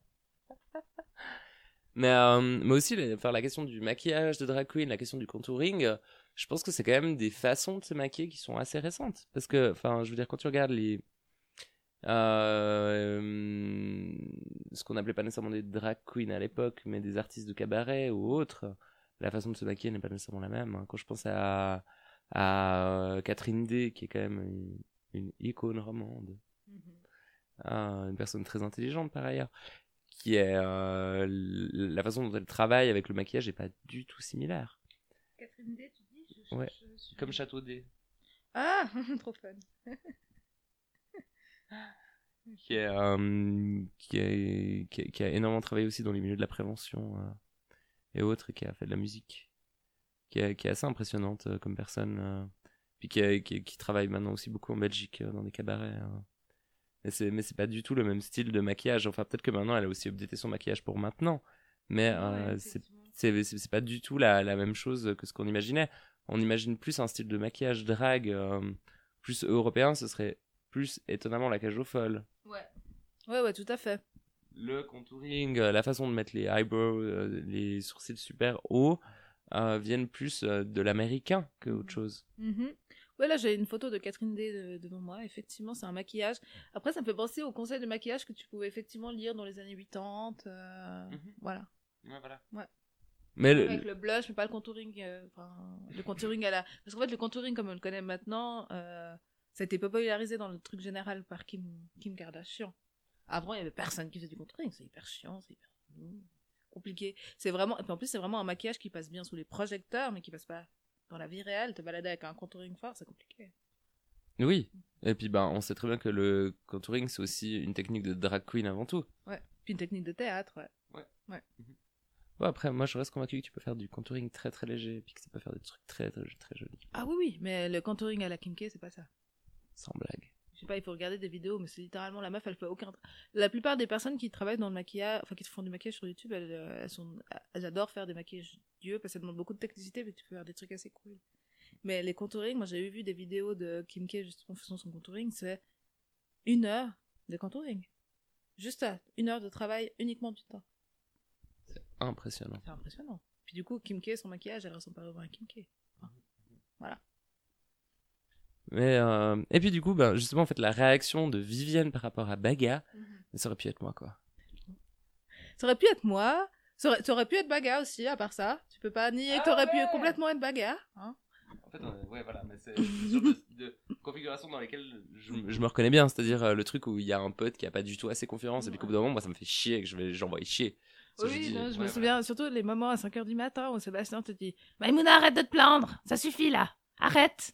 mais, euh, mais aussi, faire la question du maquillage de drag queen, la question du contouring, euh, je pense que c'est quand même des façons de se maquiller qui sont assez récentes. Parce que, enfin, je veux dire, quand tu regardes les. Euh, ce qu'on appelait pas nécessairement des drag queens à l'époque, mais des artistes de cabaret ou autres, la façon de se maquiller n'est pas nécessairement la même. hein. Quand je pense à, à euh, Catherine D, qui est quand même une, une icône romande, ah, une personne très intelligente par ailleurs, qui est euh, la façon dont elle travaille avec le maquillage est pas du tout similaire. Catherine D, tu dis? Je Ouais, Comme Château D, Ah, trop fun. qui est, euh, qui, est- qui, est- qui a énormément travaillé aussi dans les milieux de la prévention euh, et autres, et qui a fait de la musique, qui est, qui est assez impressionnante euh, comme personne, puis qui, travaille maintenant aussi beaucoup en Belgique dans des cabarets. hein. Mais c'est mais c'est pas du tout le même style de maquillage. Enfin, peut-être que maintenant elle a aussi updaté son maquillage pour maintenant, mais euh, c'est pas du tout la, la même chose que ce qu'on imaginait. On imagine plus un style de maquillage drag plus européen, ce serait plus étonnamment la cage aux folles. Ouais. Ouais, ouais, tout à fait. Le contouring, euh, la façon de mettre les eyebrows, euh, les sourcils super hauts, euh, viennent plus de l'américain que autre chose. Mhm. Ouais, là, j'ai une photo de Catherine D de- devant moi. Effectivement, c'est un maquillage. Après, ça me fait penser au conseil de maquillage que tu pouvais effectivement lire dans les années 80. euh, Mhm. Voilà. voilà. Ouais. Mais le- Avec le blush, mais pas le contouring. euh, Enfin, le contouring à la. Parce qu'en fait, le contouring, comme on le connaît maintenant, euh, ça a été popularisé dans le truc général par Kim, Kim Kardashian. Avant, il y avait personne qui faisait du contouring. C'est hyper chiant, c'est hyper compliqué. C'est vraiment. Et puis en plus, c'est vraiment un maquillage qui passe bien sous les projecteurs, mais qui passe pas dans la vie réelle. Te balader avec un contouring fort, c'est compliqué. Oui. Et puis, ben, on sait très bien que le contouring, c'est aussi une technique de drag queen avant tout. Ouais. Puis une technique de théâtre, ouais. Bon, après, moi, je reste convaincu que tu peux faire du contouring très très léger et puis que ça peut faire des trucs très très, très jolis. Ah oui, oui, mais le contouring à la Kim K, c'est pas ça. Sans blague. Je sais pas, il faut regarder des vidéos, mais c'est littéralement la meuf, elle fait aucun. La plupart des personnes qui travaillent dans le maquillage, enfin qui font du maquillage sur YouTube, elles, euh, elles sont, elles adorent faire des maquillages dieux parce que ça demande beaucoup de technicité, mais tu peux faire des trucs assez cool. Mais les contouring, moi j'avais vu des vidéos de Kim K justement faisant son contouring, c'est une heure de contouring. Juste ça, une heure de travail uniquement du temps. Impressionnant. C'est impressionnant. Puis du coup, Kim K, son maquillage, elle ressemble pas vraiment à Kim K. Mais, euh, Et puis, du coup, ben, justement, en fait, la réaction de Vivienne par rapport à Baga, ça aurait pu être moi, quoi. Ça aurait pu être moi. Ça aurait, ça aurait pu être Baga aussi, à part ça. Tu peux pas nier que Ah t'aurais ouais. pu complètement être Baga. Hein En fait, ouais, voilà, mais c'est de, de configuration dans lesquelles je, je me reconnais bien, c'est-à-dire euh, le truc où il y a un pote qui a pas du tout assez confiance, et puis qu'au bout d'un moment, moi, ça me fait chier, que je vais, j'envoie chier. Oui, dis, non, je me ouais, souviens surtout les moments à 5h du matin où Sébastien te dit Maïmouna, arrête de te plaindre, ça suffit là, arrête.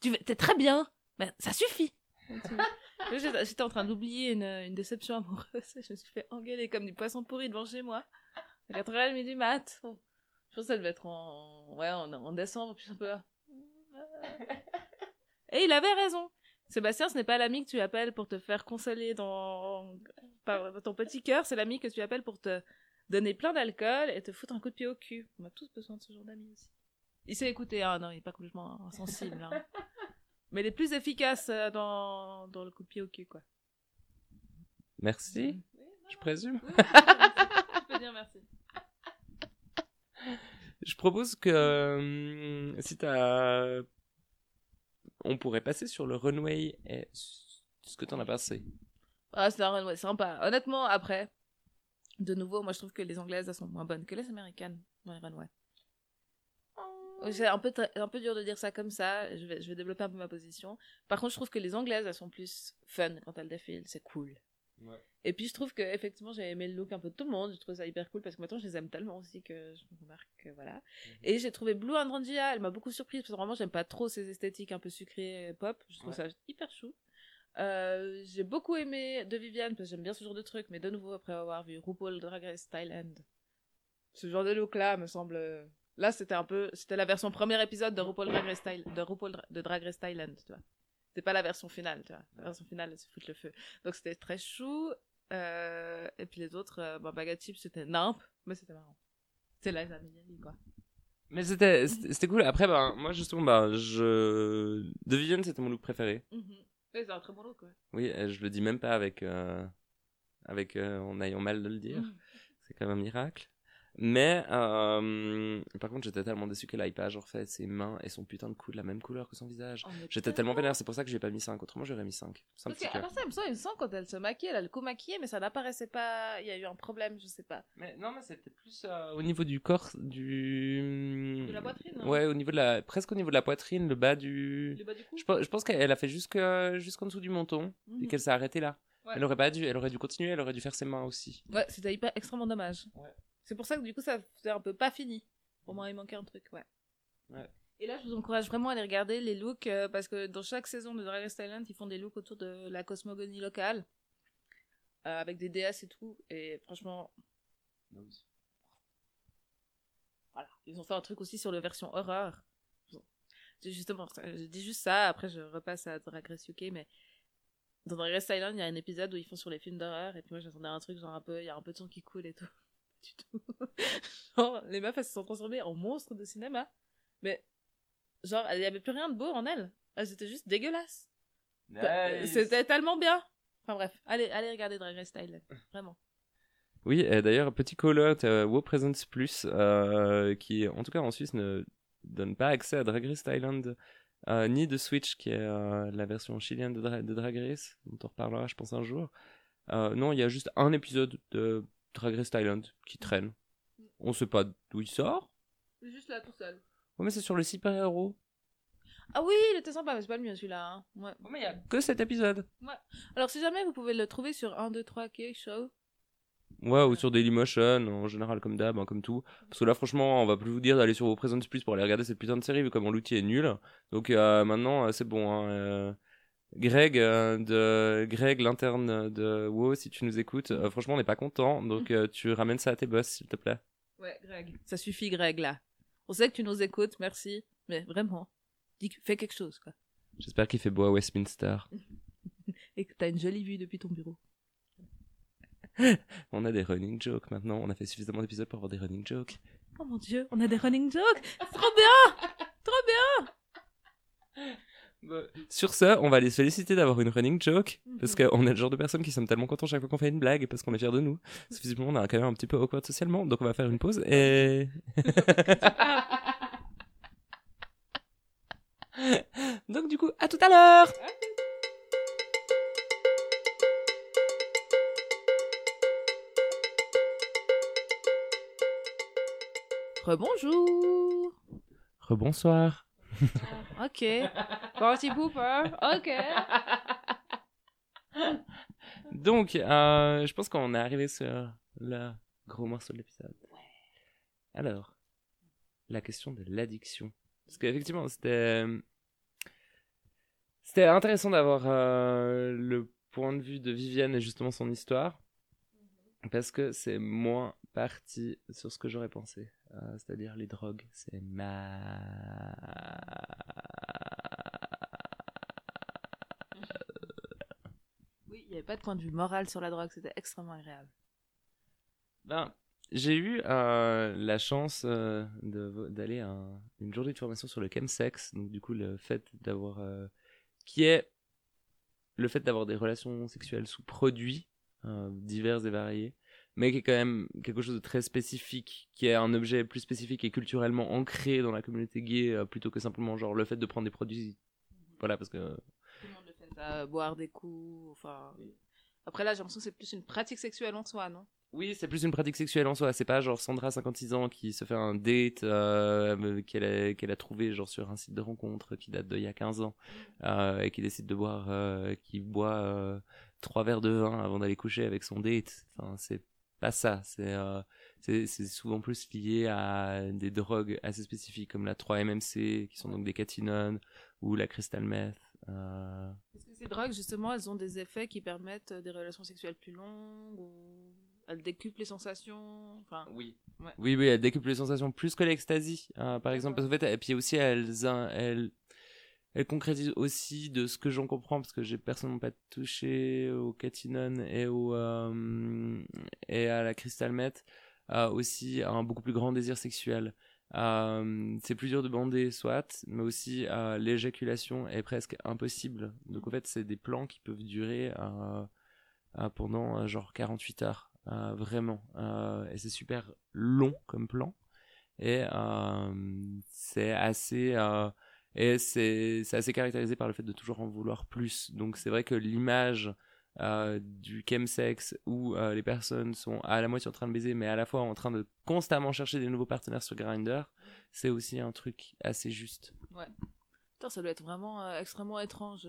Tu t'es très bien, mais ça suffit. J'étais en train d'oublier une, une déception amoureuse et je me suis fait engueuler comme du poisson pourri devant chez moi à 4h30 du mat. Je pense que ça devait être en, ouais, en, en décembre, puis un peu. Et il avait raison. Sébastien, ce n'est pas l'ami que tu appelles pour te faire consoler dans par ton petit cœur, c'est l'ami que tu appelles pour te donner plein d'alcool et te foutre un coup de pied au cul. On a tous besoin de ce genre d'amis aussi. Il sait écouter, hein, non, il est pas complètement insensible. hein. Mais les plus efficaces euh, dans, dans le coup de pied au cul, quoi. Merci, je présume. Oui, je peux dire merci. Je propose que euh, si t'as. On pourrait passer sur le runway et ce que t'en as passé. Ah, c'est un runway sympa. Honnêtement, après, de nouveau, moi je trouve que les anglaises elles sont moins bonnes que les américaines dans les runways. C'est un peu, un peu dur de dire ça comme ça. Je vais, je vais développer un peu ma position. Par contre, je trouve que les anglaises elles sont plus fun quand elles défilent. C'est cool. Et puis je trouve que effectivement j'ai aimé le look un peu de tout le monde. Je trouve ça hyper cool parce que maintenant je les aime tellement aussi que je me remarque que voilà. Et j'ai trouvé Blue Andrangia, elle m'a beaucoup surprise parce que vraiment j'aime pas trop ces esthétiques un peu sucrées pop. Je trouve ça hyper chou. Euh, j'ai beaucoup aimé de Viviane parce que j'aime bien ce genre de truc, mais de nouveau après avoir vu RuPaul Drag Race Thailand, ce genre de look là me semble. Là c'était un peu, c'était la version premier épisode de RuPaul Drag Race Thailand, de RuPaul Dra- de Drag Race Thailand, tu vois. C'était pas la version finale, tu vois. La version finale, c'est foutre le feu. Donc c'était très chou. Euh, et puis les autres, euh, bah, Baga Chip, c'était nimp, mais c'était marrant. C'est Liza Minnelli, quoi. Mais c'était c'était cool. Après, ben, moi, justement, ben, je. De Vivienne, c'était mon look préféré. Oui, c'est un très bon look, ouais. Oui, et je le dis même pas avec. euh, avec euh, en ayant mal de le dire. Mhm. C'est quand même un miracle. Mais, euh, par contre, j'étais tellement déçu qu'elle aille pas, genre, fait ses mains et son putain de cou de la même couleur que son visage. Est J'étais tellement vénère, c'est pour ça que j'ai pas mis 5. Autrement, j'aurais mis 5. C'est un Parce qu'à part ça, il me semble, il me semble quand elle se maquille, elle a le cou maquillé, mais ça n'apparaissait pas. Il y a eu un problème, je sais pas. Mais non, mais c'était plus euh, au niveau du corps, du. De la poitrine, hein. Ouais, au niveau de la. Presque au niveau de la poitrine, le bas du. Le bas du cou Je pense, je pense qu'elle a fait jusque- jusqu'en dessous du menton Mhm. et qu'elle s'est arrêtée là. Ouais. Elle aurait pas dû, elle aurait dû continuer, elle aurait dû faire ses mains aussi. Ouais, c'était hyper extrêmement dommage. Ouais. C'est pour ça que du coup, ça faisait un peu pas fini. Pour moi, il manquait un truc, ouais. Ouais. Et là, je vous encourage vraiment à aller regarder les looks euh, parce que dans chaque saison de Drag Race Thailand, ils font des looks autour de la cosmogonie locale euh, avec des déesses et tout. Et franchement, voilà. Ils ont fait un truc aussi sur la version horreur. Justement, je dis juste ça, après je repasse à Drag Race UK, mais dans Drag Race Thailand, il y a un épisode où ils font sur les films d'horreur, et puis moi j'attendais un truc genre un peu, il y a un peu de sang qui coule et tout. Du tout. genre, les meufs elles se sont transformées en monstres de cinéma, mais genre, il y avait plus rien de beau en elles. Elles étaient juste dégueulasses. Bah, C'était tellement bien. Enfin bref, allez, allez regarder Drag Race Thailand, vraiment. Oui, et d'ailleurs, petit call-out WoW Presence Plus, euh, qui en tout cas en Suisse ne donne pas accès à Drag Race Thailand, euh, ni de Switch, qui est euh, la version chilienne de, Dra- de Drag Race, dont on reparlera, je pense, un jour. Euh, non, il y a juste un épisode de Drag Race Thailand qui traîne. On sait pas d'où il sort. Juste là, tout seul. Ouais, mais c'est sur le super-héros. Ah oui, il était sympa, mais c'est pas le mien celui-là. hein. Ouais. Ouais, mais il y a que cet épisode. Alors, si jamais vous pouvez le trouver sur 1, 2, 3, K Show. Ouais, ou sur Dailymotion, en général, comme d'hab, hein, comme tout. Parce que là, franchement, on va plus vous dire d'aller sur vos Presents Plus pour aller regarder cette putain de série, vu comment l'outil est nul. Donc euh, maintenant, euh, c'est bon. Hein, euh, Greg, euh, de Greg, l'interne de WoW, si tu nous écoutes, euh, franchement, on n'est pas content. Donc euh, tu ramènes ça à tes boss, s'il te plaît. Ouais, Greg. Ça suffit, Greg, là. On sait que tu nous écoutes, merci. Mais vraiment, dis, fais quelque chose, quoi. J'espère qu'il fait beau à Westminster. Et que t'as une jolie vue depuis ton bureau. On a des running jokes maintenant. On a fait suffisamment d'épisodes pour avoir des running jokes. Oh mon dieu, on a des running jokes. Trop bien Trop bien Sur ce, on va les solliciter d'avoir une running joke. Parce Mhm. qu'on est le genre de personnes qui sommes tellement contents chaque fois qu'on fait une blague parce qu'on est fiers de nous. Parce que visiblement, on est quand même un petit peu awkward socialement. Donc on va faire une pause et. donc du coup, à tout à l'heure! Rebonjour Rebonsoir. Ok. Party pooper Ok. Donc, euh, je pense qu'on est arrivé sur le gros morceau de l'épisode. Alors, la question de l'addiction. Parce qu'effectivement, c'était. C'était intéressant d'avoir euh, le point de vue de Viviane et justement son histoire. Parce que c'est moins parti sur ce que j'aurais pensé. Euh, C'est-à-dire les drogues. C'est ma. Oui, il n'y avait pas de point de vue moral sur la drogue, c'était extrêmement agréable. Ben, j'ai eu euh, la chance euh, d'aller à un- une journée de formation sur le chemsex, donc du coup le fait d'avoir, qui est le fait d'avoir des relations sexuelles sous produits divers et variés, mais qui est quand même quelque chose de très spécifique, qui est un objet plus spécifique et culturellement ancré dans la communauté gay, euh, plutôt que simplement genre le fait de prendre des produits, voilà parce que Tout le monde le fait, ça, boire des coups, enfin... Après là, j'ai l'impression que c'est plus une pratique sexuelle en soi, non? Oui, c'est plus une pratique sexuelle en soi. C'est pas genre Sandra, 56 ans, qui se fait un date euh, qu'elle a, qu'elle a trouvé genre sur un site de rencontre qui date d'il y a 15 ans euh, et qui décide de boire, euh, qui boit euh, trois verres de vin avant d'aller coucher avec son date. Enfin, c'est pas ça. C'est euh, c'est souvent plus lié à des drogues assez spécifiques comme la 3-MMC, qui sont donc des catinones, ou la crystal meth. Euh... Est-ce que ces drogues, justement, elles ont des effets qui permettent euh, des relations sexuelles plus longues ou elles décuplent les sensations Enfin, Oui. Ouais. Oui, oui, elles décuplent les sensations plus que l'ecstasy, euh, par exemple. Parce qu'en fait, et puis aussi, elles, elles concrétisent aussi de ce que j'en comprends, parce que j'ai personnellement pas touché au catinone et au, euh, et à la crystal meth, euh, aussi un beaucoup plus grand désir sexuel. Euh, c'est plus dur de bander, soit, mais aussi l'éjaculation est presque impossible. Donc en fait, c'est des plans qui peuvent durer pendant genre 48 heures, vraiment. Et c'est super long comme plan. Et c'est assez... et c'est assez caractérisé par le fait de toujours en vouloir plus. Donc c'est vrai que l'image euh, du chemsex où euh, les personnes sont à la moitié en train de baiser, mais à la fois en train de constamment chercher des nouveaux partenaires sur Grindr, c'est aussi un truc assez juste. Putain, ça doit être vraiment euh, extrêmement étrange.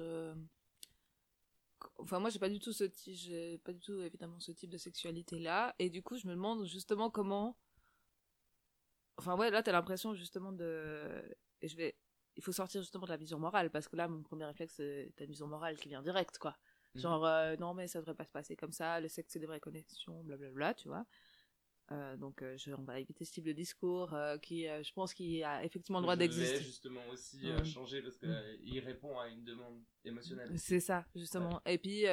Enfin, moi, j'ai pas du tout ce j'ai pas du tout évidemment ce type de sexualité là, et du coup, je me demande justement comment. Enfin, ouais, là, t'as l'impression justement de. Et je vais. Il faut sortir justement de la vision morale, parce que là, mon premier réflexe, c'est une vision morale qui vient direct, quoi. Mhm. Genre, euh, non, mais ça devrait pas se passer comme ça, le sexe, c'est des vraies connexions, blablabla, tu vois. Euh, donc, euh, je, on va éviter ce type de discours euh, qui, euh, je pense, qui a effectivement le droit d'exister. justement aussi euh, changer parce qu'il répond à une demande émotionnelle. C'est ça, justement. Et puis,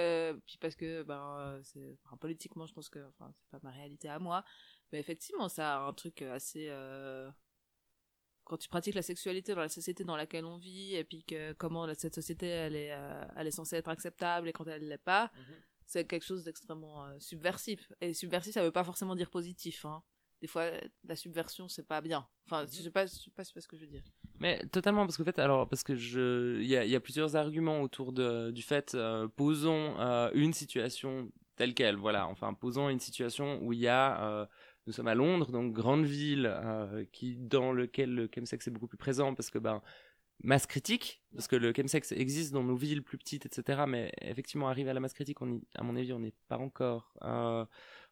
puis parce que, ben, c'est, enfin, politiquement, je pense que, enfin, c'est pas ma réalité à moi, mais effectivement, ça a un truc assez, quand tu pratiques la sexualité dans la société dans laquelle on vit, et puis que comment cette société, elle est, euh, elle est censée être acceptable, et quand elle l'est pas, Mhm. c'est quelque chose d'extrêmement euh, subversif. Et subversif, ça veut pas forcément dire positif. Hein. Des fois, la subversion, c'est pas bien. Enfin, je sais pas, je sais pas, ce que je veux dire. Mais totalement, parce que fait, alors, parce que je, il y a, y a, plusieurs arguments autour de, du fait, euh, posons une situation telle qu'elle, voilà. Enfin, posons une situation où il y a, nous sommes à Londres, donc grande ville, qui dans lequel le chemsex est beaucoup plus présent, parce que ben masse critique, parce que le chemsex existe dans nos villes plus petites, etc. Mais effectivement, arriver à la masse critique, on à mon avis, on n'est pas encore. Euh,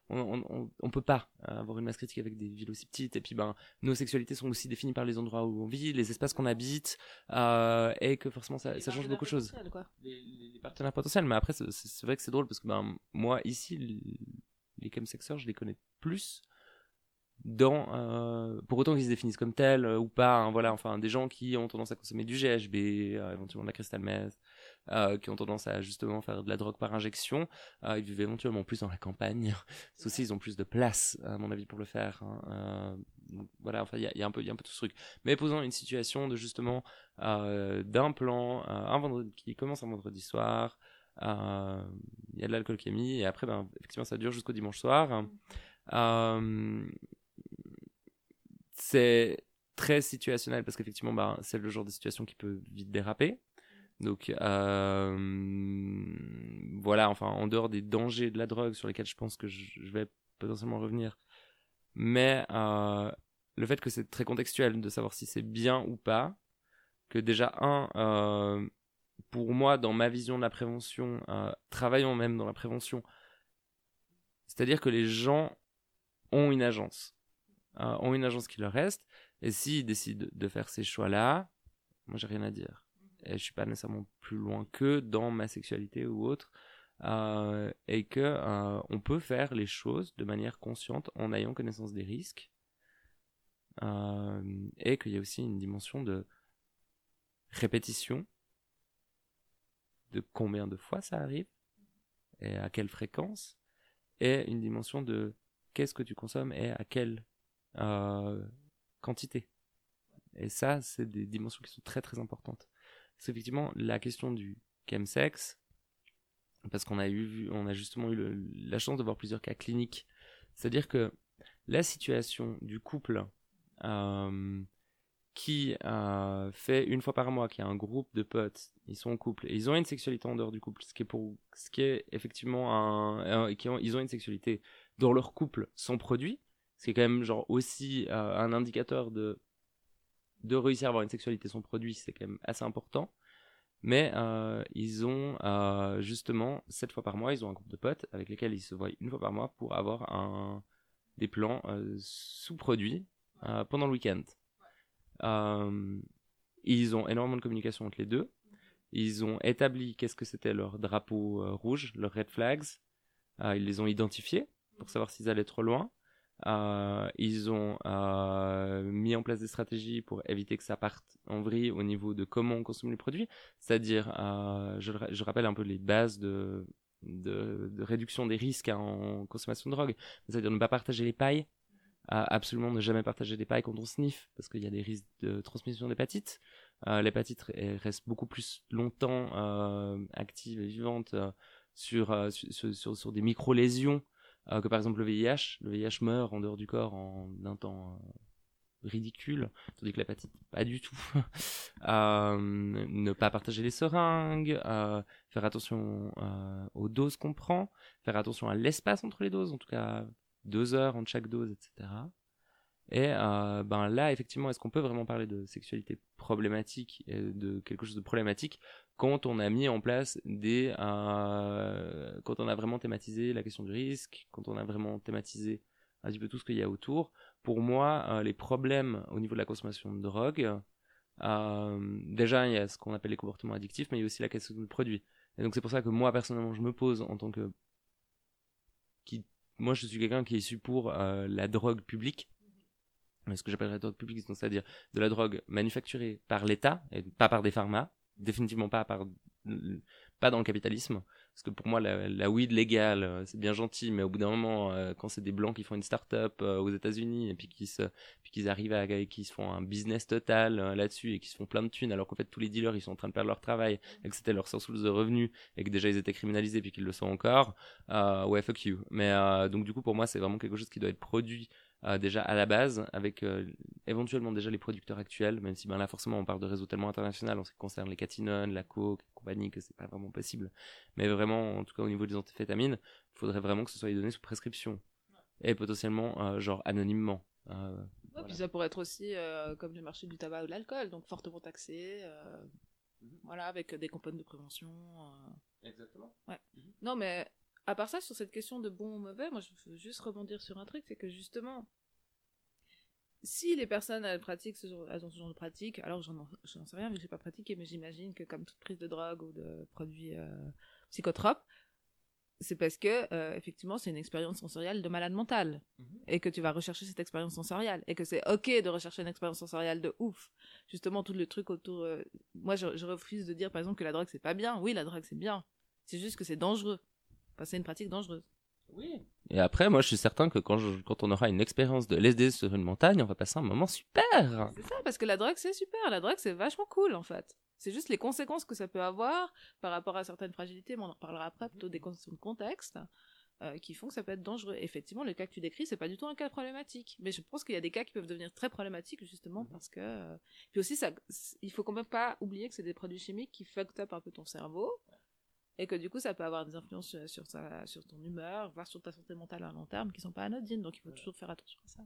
on, on, on, peut pas avoir une masse critique avec des villes aussi petites. Et puis, ben, nos sexualités sont aussi définies par les endroits où on vit, les espaces qu'on habite, euh, et que forcément, ça, ça change beaucoup de choses. Les, les, partenaires potentiels. Mais après, c'est vrai que c'est drôle parce que ben, moi, ici, les chemsexeurs, je les connais plus dans euh, pour autant qu'ils se définissent comme tels euh, ou pas hein, voilà enfin des gens qui ont tendance à consommer du GHB euh, éventuellement de la crystal meth qui ont tendance à justement faire de la drogue par injection ils vivent éventuellement plus dans la campagne aussi ils ont plus de place à mon avis pour le faire hein. voilà enfin il y a, y a, un peu il y a un peu tout ce truc mais posons une situation de justement d'un plan un vendredi qui commence un vendredi soir il y a de l'alcool qui est mis et après ben effectivement ça dure jusqu'au dimanche soir euh, c'est très situationnel parce qu'effectivement, bah, c'est le genre de situation qui peut vite déraper. Donc euh, voilà, enfin en dehors des dangers de la drogue sur lesquels je pense que je, vais potentiellement revenir, mais euh, le fait que c'est très contextuel de savoir si c'est bien ou pas, que déjà un, euh, pour moi dans ma vision de la prévention, travaillons même dans la prévention, c'est-à-dire que les gens ont une agence. Euh, ont une agence qui leur reste. Et s'ils décident de faire ces choix-là, moi j'ai rien à dire. Et je suis pas nécessairement plus loin que dans ma sexualité ou autre. Euh, et que euh, on peut faire les choses de manière consciente en ayant connaissance des risques. et qu'il y a aussi une dimension de répétition, de combien de fois ça arrive, et à quelle fréquence, et une dimension de qu'est-ce que tu consommes et à quelle quantité. Et ça, c'est des dimensions qui sont très très importantes. C'est effectivement la question du chemsex, parce qu'on a eu, on a justement eu la chance de voir plusieurs cas cliniques. C'est-à-dire que la situation du couple euh, qui euh, fait une fois par mois, qui a un groupe de potes, ils sont en couple et ils ont une sexualité en dehors du couple, ce qui est pour, ce qui est effectivement un, ils ont une sexualité dans leur couple sans produit, c'est quand même genre aussi euh, un indicateur de de réussir à avoir une sexualité sans produit, c'est quand même assez important. Mais euh, ils ont euh, justement sept fois par mois, ils ont un groupe de potes avec lesquels ils se voient une fois par mois pour avoir un des plans sous produits pendant le week-end. ils ont énormément de communication entre les deux. Ils ont établi qu'est-ce que c'était leur drapeau rouge, leurs red flags. ils les ont identifiés pour savoir s'ils allaient trop loin. Euh, ils ont euh, mis en place des stratégies pour éviter que ça parte en vrille au niveau de comment on consomme les produits. C'est-à-dire, euh, je, rappelle un peu les bases de, réduction des risques en consommation de drogue. C'est-à-dire ne pas partager les pailles, absolument ne jamais partager des pailles quand on sniffe, parce qu'il y a des risques de transmission d'hépatite. L'hépatite reste beaucoup plus longtemps active et vivante sur, sur, des micro-lésions que par exemple le VIH. Le VIH meurt en dehors du corps en un temps euh, ridicule, tandis que l'hépatite, pas du tout. euh, ne pas partager les seringues, euh, faire attention aux doses qu'on prend, faire attention à l'espace entre les doses, en tout cas deux heures entre chaque dose, etc. Et euh, ben là, effectivement, est-ce qu'on peut vraiment parler de sexualité problématique et de quelque chose de problématique quand on a mis en place des, euh, quand on a vraiment thématisé la question du risque, quand on a vraiment thématisé un petit peu tout ce qu'il y a autour? Pour moi, euh, les problèmes au niveau de la consommation de drogue, déjà il y a ce qu'on appelle les comportements addictifs, mais il y a aussi la question du produit. Et donc c'est pour ça que moi personnellement, je me pose en tant que qui, moi je suis quelqu'un qui est issu pour la drogue publique ce que j'appellerais drogue publique, c'est-à-dire de la drogue manufacturée par l'État et pas par des pharma, définitivement pas par pas dans le capitalisme, Parce que pour moi, la, la weed légale, euh, c'est bien gentil, mais au bout d'un moment, euh, quand c'est des blancs qui font une start-up euh, aux États-Unis et puis qui se, qu'ils arrivent à, qui se font un business total là-dessus et qui se font plein de thunes, alors qu'en fait tous les dealers ils sont en train de perdre leur travail et que c'était leur source de revenus et que déjà ils étaient criminalisés puis qu'ils le sont encore, ouais fuck you. Mais donc du coup pour moi c'est vraiment quelque chose qui doit être produit euh, déjà à la base avec euh, éventuellement déjà les producteurs actuels, même si ben là forcément on parle de réseau tellement international en ce qui concerne les catinones, la coke, et compagnie que c'est pas vraiment possible. Mais vraiment en tout cas au niveau des amphétamines, il faudrait vraiment que ce soit donné sous prescription et potentiellement euh, genre anonymement. Euh, Ouais, Voilà. Puis ça pourrait être aussi euh, comme le marché du tabac ou de l'alcool, donc fortement taxé, euh, Mhm. voilà, avec des campagnes de prévention. euh. Exactement. Non, mais à part ça, sur cette question de bon ou mauvais, moi je veux juste rebondir sur un truc, c'est que justement, si les personnes elles pratiquent ce genre, elles ont ce genre de pratique, alors j'en sais rien que j'ai pas pratiqué, mais j'imagine que comme toute prise de drogue ou de produits euh, psychotropes, c'est parce que euh, effectivement c'est une expérience sensorielle de malade mental Mhm. et que tu vas rechercher cette expérience sensorielle et que c'est ok de rechercher une expérience sensorielle de ouf. Justement tout le truc autour, euh, moi je, je refuse de dire par exemple que la drogue c'est pas bien. Oui la drogue c'est bien, c'est juste que c'est dangereux. Enfin, c'est une pratique dangereuse. Oui. Et après, moi, je suis certain que quand, je- quand on aura une expérience de LSD sur une montagne, on va passer un moment super. C'est ça, parce que la drogue, c'est super. La drogue, c'est vachement cool, en fait. C'est juste les conséquences que ça peut avoir par rapport à certaines fragilités, mais on en reparlera après, plutôt des conditions de contexte, euh, qui font que ça peut être dangereux. Effectivement, le cas que tu décris, c'est pas du tout un cas problématique. Mais je pense qu'il y a des cas qui peuvent devenir très problématiques, justement, Mhm. parce que... euh, Puis aussi, ça, il faut quand même pas oublier que c'est des produits chimiques qui fucked up un peu ton cerveau, et que du coup, ça peut avoir des influences sur, ton humeur, voire sur ta santé mentale à long terme, qui sont pas anodines, donc il faut toujours faire attention à ça.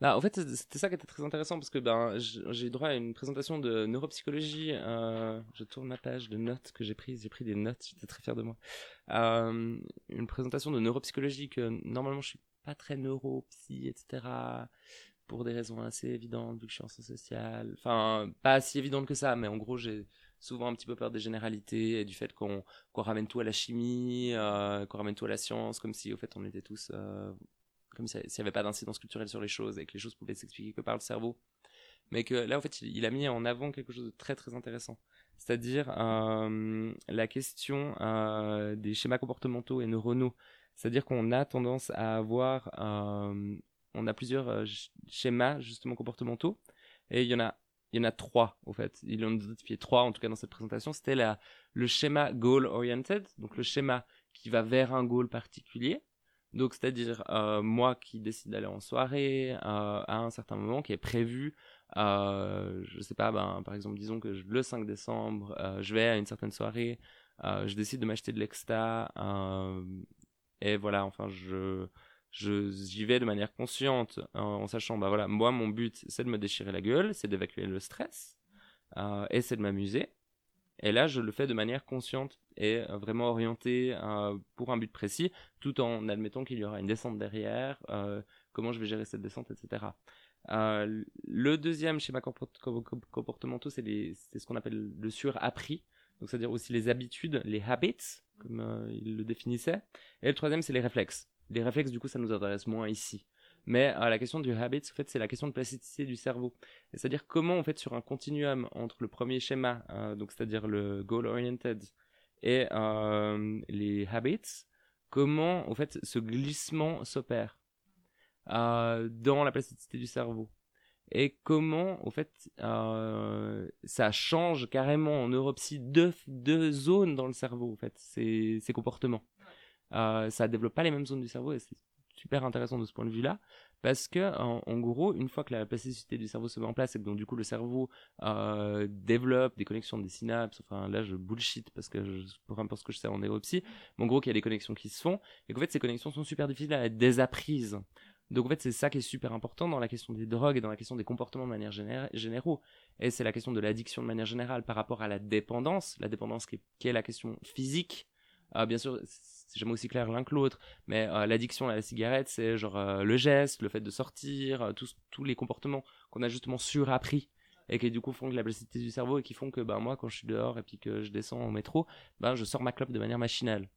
Bah, en fait, c'était ça qui était très intéressant parce que ben, j'ai eu droit à une présentation de neuropsychologie. euh, je tourne ma page de notes que j'ai prises. J'ai pris des notes, j'étais très fier de moi. Euh, une présentation de neuropsychologie que normalement je suis pas très neuropsy, etc. Pour des raisons assez évidentes, vu que je suis en sciences sociales. Enfin, pas si évidentes que ça, mais en gros, j'ai souvent un petit peu peur des généralités et du fait qu'on ramène tout à la chimie, euh, qu'on ramène tout à la science, comme si au fait on était tous euh, comme si- s'il n'y avait pas d'incidence culturelle sur les choses et que les choses pouvaient s'expliquer que par le cerveau. Mais que là, en fait, il a mis en avant quelque chose de très très intéressant. C'est-à-dire euh, la question des schémas comportementaux et neuronaux. C'est-à-dire qu'on a tendance à avoir, on a plusieurs sch- schémas justement comportementaux et il y en a, il y en a trois au fait. Ils en ont identifié trois en tout cas dans cette présentation. C'était le schéma goal oriented, donc le schéma qui va vers un goal particulier. Donc, c'est-à-dire euh, moi qui décide d'aller en soirée euh, à un certain moment qui est prévu, euh, je sais pas, ben, par exemple, disons que le 5 décembre, euh, je vais à une certaine soirée, je décide de m'acheter de l'exta, et voilà, enfin, je- j'y vais de manière consciente en sachant, bah voilà, moi, mon but, c'est de me déchirer la gueule, c'est d'évacuer le stress, euh, et c'est de m'amuser. Et là, je le fais de manière consciente et euh, vraiment orientée euh, pour un but précis, tout en admettant qu'il y aura une descente derrière, comment je vais gérer cette descente, etc. Le deuxième schéma comport- com- com- comportementaux, c'est c'est ce qu'on appelle le surappris, donc c'est-à-dire aussi les habitudes, les habits, comme il le définissait. Et le troisième, c'est les réflexes. Les réflexes, du coup, ça nous intéresse moins ici. Mais euh, la question du habit, en fait, c'est la question de plasticité du cerveau. C'est-à-dire comment, en fait, sur un continuum entre le premier schéma, euh, donc c'est-à-dire le goal-oriented, et euh, les habits, comment, en fait, ce glissement s'opère dans la plasticité du cerveau. Et comment, au fait, ça change carrément en neuropsy deux, deux zones dans le cerveau, en fait, ces, ces comportements. Euh, ça développe pas les mêmes zones du cerveau et c'est super intéressant de ce point de vue-là parce que en, gros une fois que la plasticité du cerveau se met en place et que donc du coup le cerveau euh, développe des connexions des synapses enfin là je bullshit parce que je, pour importe ce que je sais en neuropsy mais en gros qu'il y a des connexions qui se font et qu'en fait ces connexions sont super difficiles à être désapprises. Donc en fait c'est ça qui est super important dans la question des drogues et dans la question des comportements de manière généra- généraux. Et c'est la question de l'addiction de manière générale par rapport à la dépendance la dépendance qui est, qui est la question physique. Euh, bien sûr, c'est jamais aussi clair l'un que l'autre, mais euh, l'addiction à la cigarette, c'est genre euh, le geste, le fait de sortir, euh, tous, tous les comportements qu'on a justement surappris et qui du coup font que la plasticité du cerveau et qui font que ben, moi, quand je suis dehors et puis que je descends au métro, ben, je sors ma clope de manière machinale.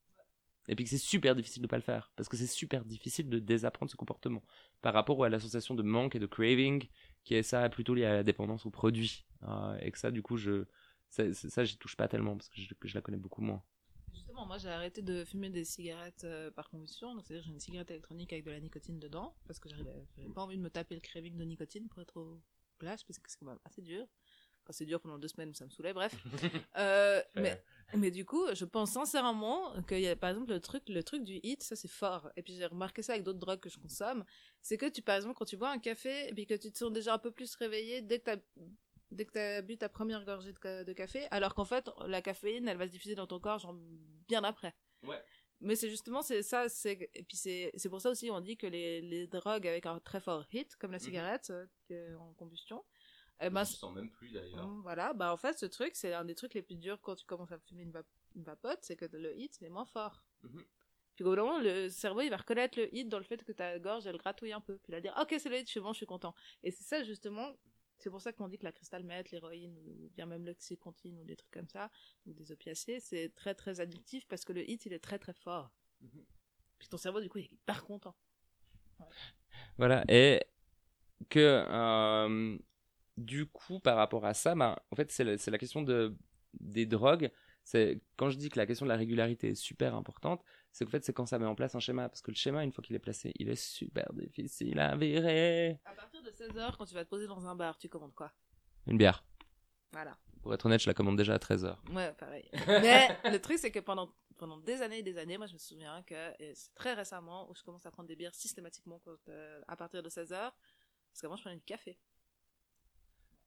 Et puis que c'est super difficile de pas le faire, parce que c'est super difficile de désapprendre ce comportement par rapport à l'association de manque et de craving, qui est ça plutôt lié à la dépendance aux produits. Euh, et que ça, du coup, je, ça, ça j'y touche pas tellement, parce que je la connais beaucoup moins. Justement, moi j'ai arrêté de fumer des cigarettes euh, par combustion, donc c'est-à-dire j'ai une cigarette électronique avec de la nicotine dedans, parce que j'avais pas envie de me taper le craving de nicotine pour être au plage, parce que c'est quand même assez dur. Enfin, c'est dur pendant deux semaines, ça me saoulait, bref. euh, mais, mais du coup, je pense sincèrement qu'il y a par exemple le truc, le truc du hit, ça c'est fort. Et puis j'ai remarqué ça avec d'autres drogues que je consomme, c'est que tu, par exemple, quand tu bois un café, et puis que tu te sens déjà un peu plus réveillé dès que tu as dès que tu as bu ta première gorgée de, café, alors qu'en fait, la caféine, elle va se diffuser dans ton corps genre bien après. Ouais. Mais c'est justement c'est ça, c'est et puis c'est c'est pour ça aussi on dit que les, les drogues avec un très fort hit comme la mhm. cigarette euh, en combustion. Eh ben, je sens même plus d'ailleurs. Mmh, voilà, bah en fait ce truc c'est un des trucs les plus durs quand tu commences à fumer une, vapote, c'est que le hit est moins fort. Mhm. Puis au bout moment, le cerveau il va reconnaître le hit dans le fait que ta gorge elle gratouille un peu. Puis il va dire ok c'est le hit, je suis bon, je suis content. Et c'est ça justement c'est pour ça qu'on dit que la cristal meth, l'héroïne, ou bien même l'oxycontine, ou des trucs comme ça, ou des opiacés, c'est très très addictif parce que le hit, il est très très fort. Mhm. Puis ton cerveau, du coup, il est hyper content. Voilà, et que euh, du coup, par rapport à ça, bah, en fait, c'est la, la, question de, des drogues. C'est quand je dis que la question de la régularité est super importante, c'est qu'en fait, c'est quand ça met en place un schéma. Parce que le schéma, une fois qu'il est placé, il est super difficile à virer. À partir de 16h, quand tu vas te poser dans un bar, tu commandes quoi? Une bière. Voilà. Pour être honnête, je la commande déjà à 13h. Ouais, pareil. Mais le truc, c'est que pendant, pendant des années et des années, moi, je me souviens que c'est très récemment où je commence à prendre des bières systématiquement euh, à partir de 16h. Parce qu'avant, je prenais du café.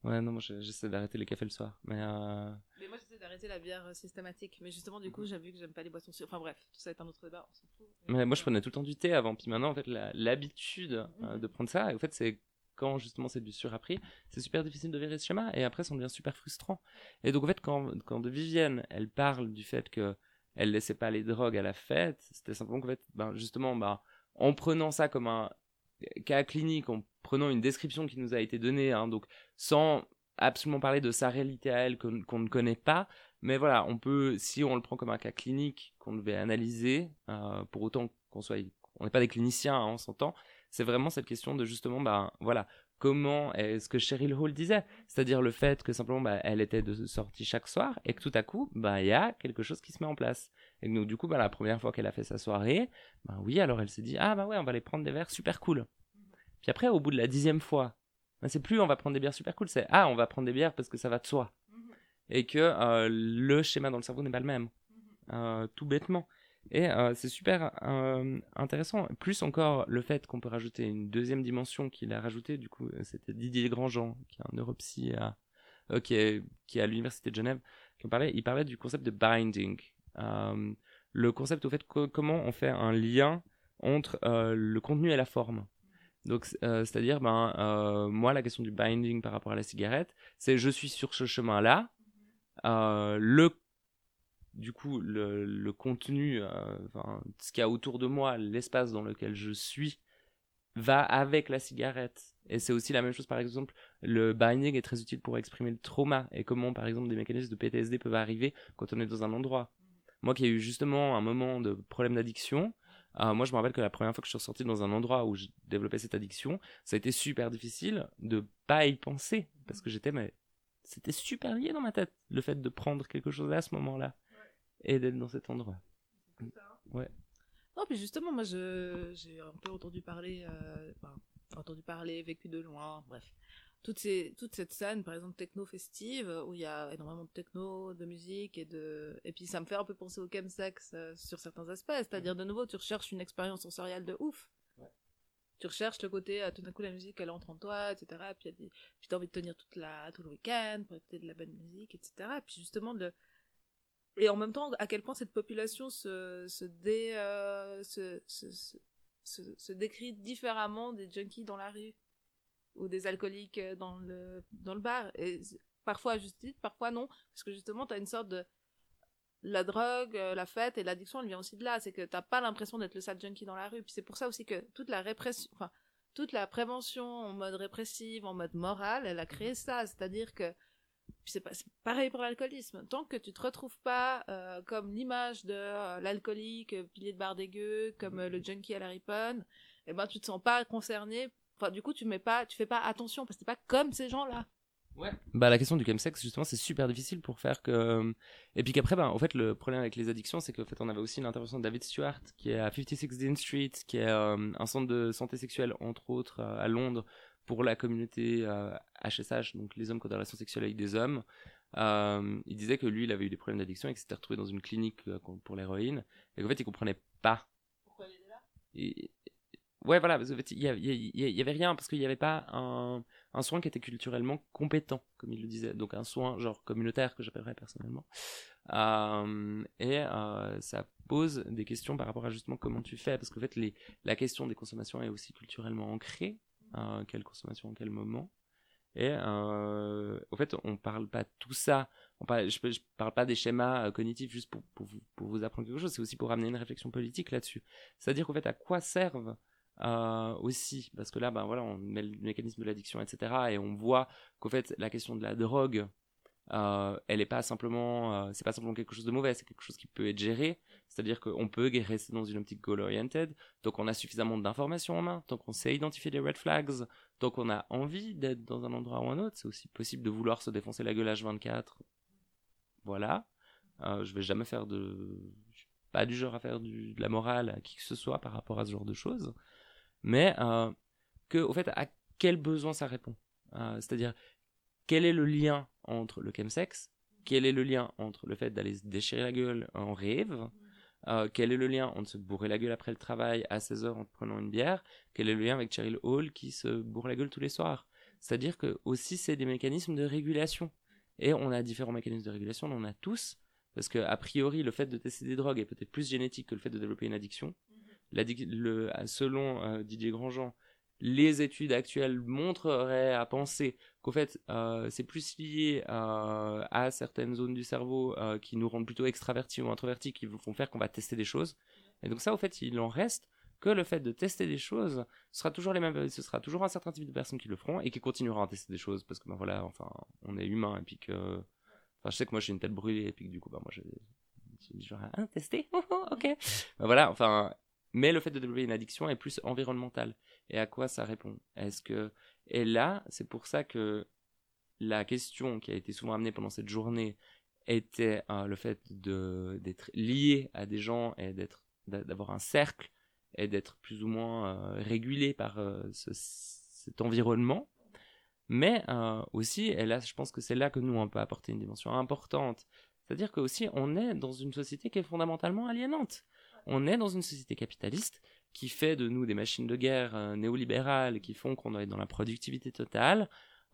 Ouais, non, moi j'essaie d'arrêter les cafés le soir. Mais, euh... mais moi j'essaie d'arrêter la bière euh, systématique. Mais justement, du coup, j'ai vu que j'aime pas les boissons sucrées. Enfin bref, tout ça est un autre débat, on s'en fout. Mais moi je prenais tout le temps du thé avant. Puis maintenant, en fait, l'habitude euh, mhm. de prendre ça, et en fait, c'est quand justement c'est du surappris, c'est super difficile de virer ce schéma. Et après, ça devient super frustrant. Et donc, en fait, quand, quand de Vivienne, elle parle du fait que elle laissait pas les drogues à la fête, c'était simplement qu'en fait, ben, justement, ben, en prenant ça comme un cas clinique, en prenant une description qui nous a été donnée, hein, donc sans absolument parler de sa réalité à elle qu'on ne connaît pas, mais voilà, on peut, si on le prend comme un cas clinique qu'on devait analyser, euh, pour autant qu'on soit, on n'est pas des cliniciens, hein, on s'entend, c'est vraiment cette question de justement, bah voilà, comment est ce que Cheryl Hall disait, c'est-à-dire le fait que simplement bah, elle était de sortie chaque soir et que tout à coup bah il y a quelque chose qui se met en place. Et donc du coup bah la première fois qu'elle a fait sa soirée, bah oui alors elle s'est dit ah bah ouais on va aller prendre des verres super cool. Puis après, au bout de la dixième fois, ben, c'est plus on va prendre des bières super cool, c'est ah, on va prendre des bières parce que ça va de soi. Mhm. Et que euh, le schéma dans le cerveau n'est pas le même. Mhm. Euh, tout bêtement. Et euh, c'est super intéressant. Plus encore le fait qu'on peut rajouter une deuxième dimension qu'il a rajouté, du coup, c'était Didier Grandjean, qui est un neuropsy à, qui, est, qui est à l'université de Genève, qui parlait. Il parlait du concept de binding. Le concept au fait comment on fait un lien entre le contenu et la forme. Donc, euh, c'est-à-dire, ben, euh, moi, la question du binding par rapport à la cigarette, c'est je suis sur ce chemin-là. Euh, le, du coup, le, contenu, ce qu'il y a autour de moi, l'espace dans lequel je suis, va avec la cigarette. Et c'est aussi la même chose, par exemple, le binding est très utile pour exprimer le trauma et comment, par exemple, des mécanismes de PTSD peuvent arriver quand on est dans un endroit. Moi qui ai eu justement un moment de problème d'addiction, euh, moi, je me rappelle que la première fois que je suis ressorti dans un endroit où je développais cette addiction, ça a été super difficile de pas y penser parce que j'étais, mais c'était super lié dans ma tête le fait de prendre quelque chose à ce moment-là et d'être dans cet endroit. Ça. Ouais. Non, puis justement, moi, j'ai un peu entendu parler, euh, enfin, entendu parler, vécu de loin, bref, toute, ces, toute cette scène, par exemple, techno-festive, où il y a énormément de techno, de musique, et de, et puis ça me fait un peu penser au chemsex euh, sur certains aspects, c'est-à-dire de nouveau, tu recherches une expérience sensorielle de ouf. Tu recherches le côté, euh, tout d'un coup, la musique, elle entre en toi, etc. Puis, puis t'as envie de tenir toute la, tout le week-end pour écouter de la bonne musique, etc. Puis justement, de, et en même temps, à quel point cette population se, se dé, euh, se, se, se, se décrit différemment des junkies dans la rue ou des alcooliques euh, dans le, dans le bar. Et parfois à justice, parfois non. Parce que justement, tu as une sorte de. La drogue, euh, la fête et l'addiction, elle vient aussi de là. C'est que t'as pas l'impression d'être le sale junkie dans la rue. Puis c'est pour ça aussi que toute la répression. Enfin, toute la prévention en mode répressive, en mode moral, elle a créé ça. C'est-à-dire que c'est pareil pour l'alcoolisme. Tant que tu te retrouves pas euh, comme l'image de l'alcoolique, pilier de bar dégueu, comme le junkie à la riponne, et eh ben tu te sens pas concerné Enfin, du coup, tu mets pas, tu fais pas attention parce que t'es pas comme ces gens-là. Ouais. Bah la question du chemsex justement c'est super difficile pour faire que et puis qu'après bah en fait le problème avec les addictions c'est qu'en fait on avait aussi l'intervention de David Stewart qui est à 56 Dean Street qui est euh, un centre de santé sexuelle entre autres euh, à Londres pour la communauté HSH donc les hommes qui ont des relations sexuelles avec des hommes il disait que lui il avait eu des problèmes d'addiction et qu'il s'était retrouvé dans une clinique pour l'héroïne et qu'en fait il comprenait pas pourquoi il était là? Et, Ouais, voilà, il y, y, avait rien, parce qu'il n'y avait pas un, soin qui était culturellement compétent, comme il le disait. Donc un soin, genre, communautaire, que j'appellerais personnellement. Euh, et euh, ça pose des questions par rapport à justement comment tu fais, parce qu'en fait, les, la question des consommations est aussi culturellement ancrée. Euh, quelle consommation, en quel moment et euh, au fait, on parle pas tout ça. On parle, je, je parle pas des schémas cognitifs juste pour, pour, vous, pour vous apprendre quelque chose. C'est aussi pour amener une réflexion politique là-dessus. C'est-à-dire qu'en fait, à quoi servent euh, aussi, parce que là, ben voilà, on met le mécanisme de l'addiction, etc. Et on voit qu'au fait, la question de la drogue, euh, elle est pas simplement, euh, c'est pas simplement quelque chose de mauvais, c'est quelque chose qui peut être géré. C'est-à-dire qu'on peut rester dans une optique goal-oriented, donc on a suffisamment d'informations en main, donc on sait identifier des red flags, donc on a envie d'être dans un endroit ou un autre. C'est aussi possible de vouloir se défoncer la gueule H24. Voilà. Euh, je vais jamais faire de, pas du genre à faire de la morale à qui que ce soit par rapport à ce genre de choses mais euh, que, au fait, à quel besoin ça répond? Euh, c'est-à-dire, quel est le lien entre le chemsex? Quel est le lien entre le fait d'aller se déchirer la gueule en rêve? Euh, Quel est le lien entre se bourrer la gueule après le travail à 16 heures en prenant une bière? Quel est le lien avec Cheryl Hall qui se bourre la gueule tous les soirs? C'est-à-dire que aussi c'est des mécanismes de régulation. Et on a différents mécanismes de régulation, on en a tous. Parce que, a priori, le fait de tester des drogues est peut-être plus génétique que le fait de développer une addiction le, selon euh, Didier Grandjean, les études actuelles montreraient à penser qu'au fait euh, c'est plus lié euh, à certaines zones du cerveau qui nous rendent plutôt extravertis ou introvertis qui vont faire qu'on va tester des choses. Et donc ça au fait il en reste que le fait de tester des choses sera toujours les mêmes ce sera toujours un certain type de personnes qui le feront et qui continueront à tester des choses parce que ben voilà enfin on est humain et puis que enfin je sais que moi j'ai une tête brûlée et puis que du coup ben moi j'ai genre ah, tester. Ok. Ben voilà enfin mais le fait de développer une addiction est plus environnemental. Et à quoi ça répond? Est-ce que et là, c'est pour ça que la question qui a été souvent amenée pendant cette journée était euh, le fait d'être lié à des gens et d'être d'avoir un cercle et d'être plus ou moins euh, régulé par euh, cet environnement. Mais aussi, et là, je pense que c'est là que nous on peut apporter une dimension importante. C'est-à-dire que aussi, on est dans une société qui est fondamentalement aliénante on est dans une société capitaliste qui fait de nous des machines de guerre euh, néolibérales qui font qu'on est dans la productivité totale,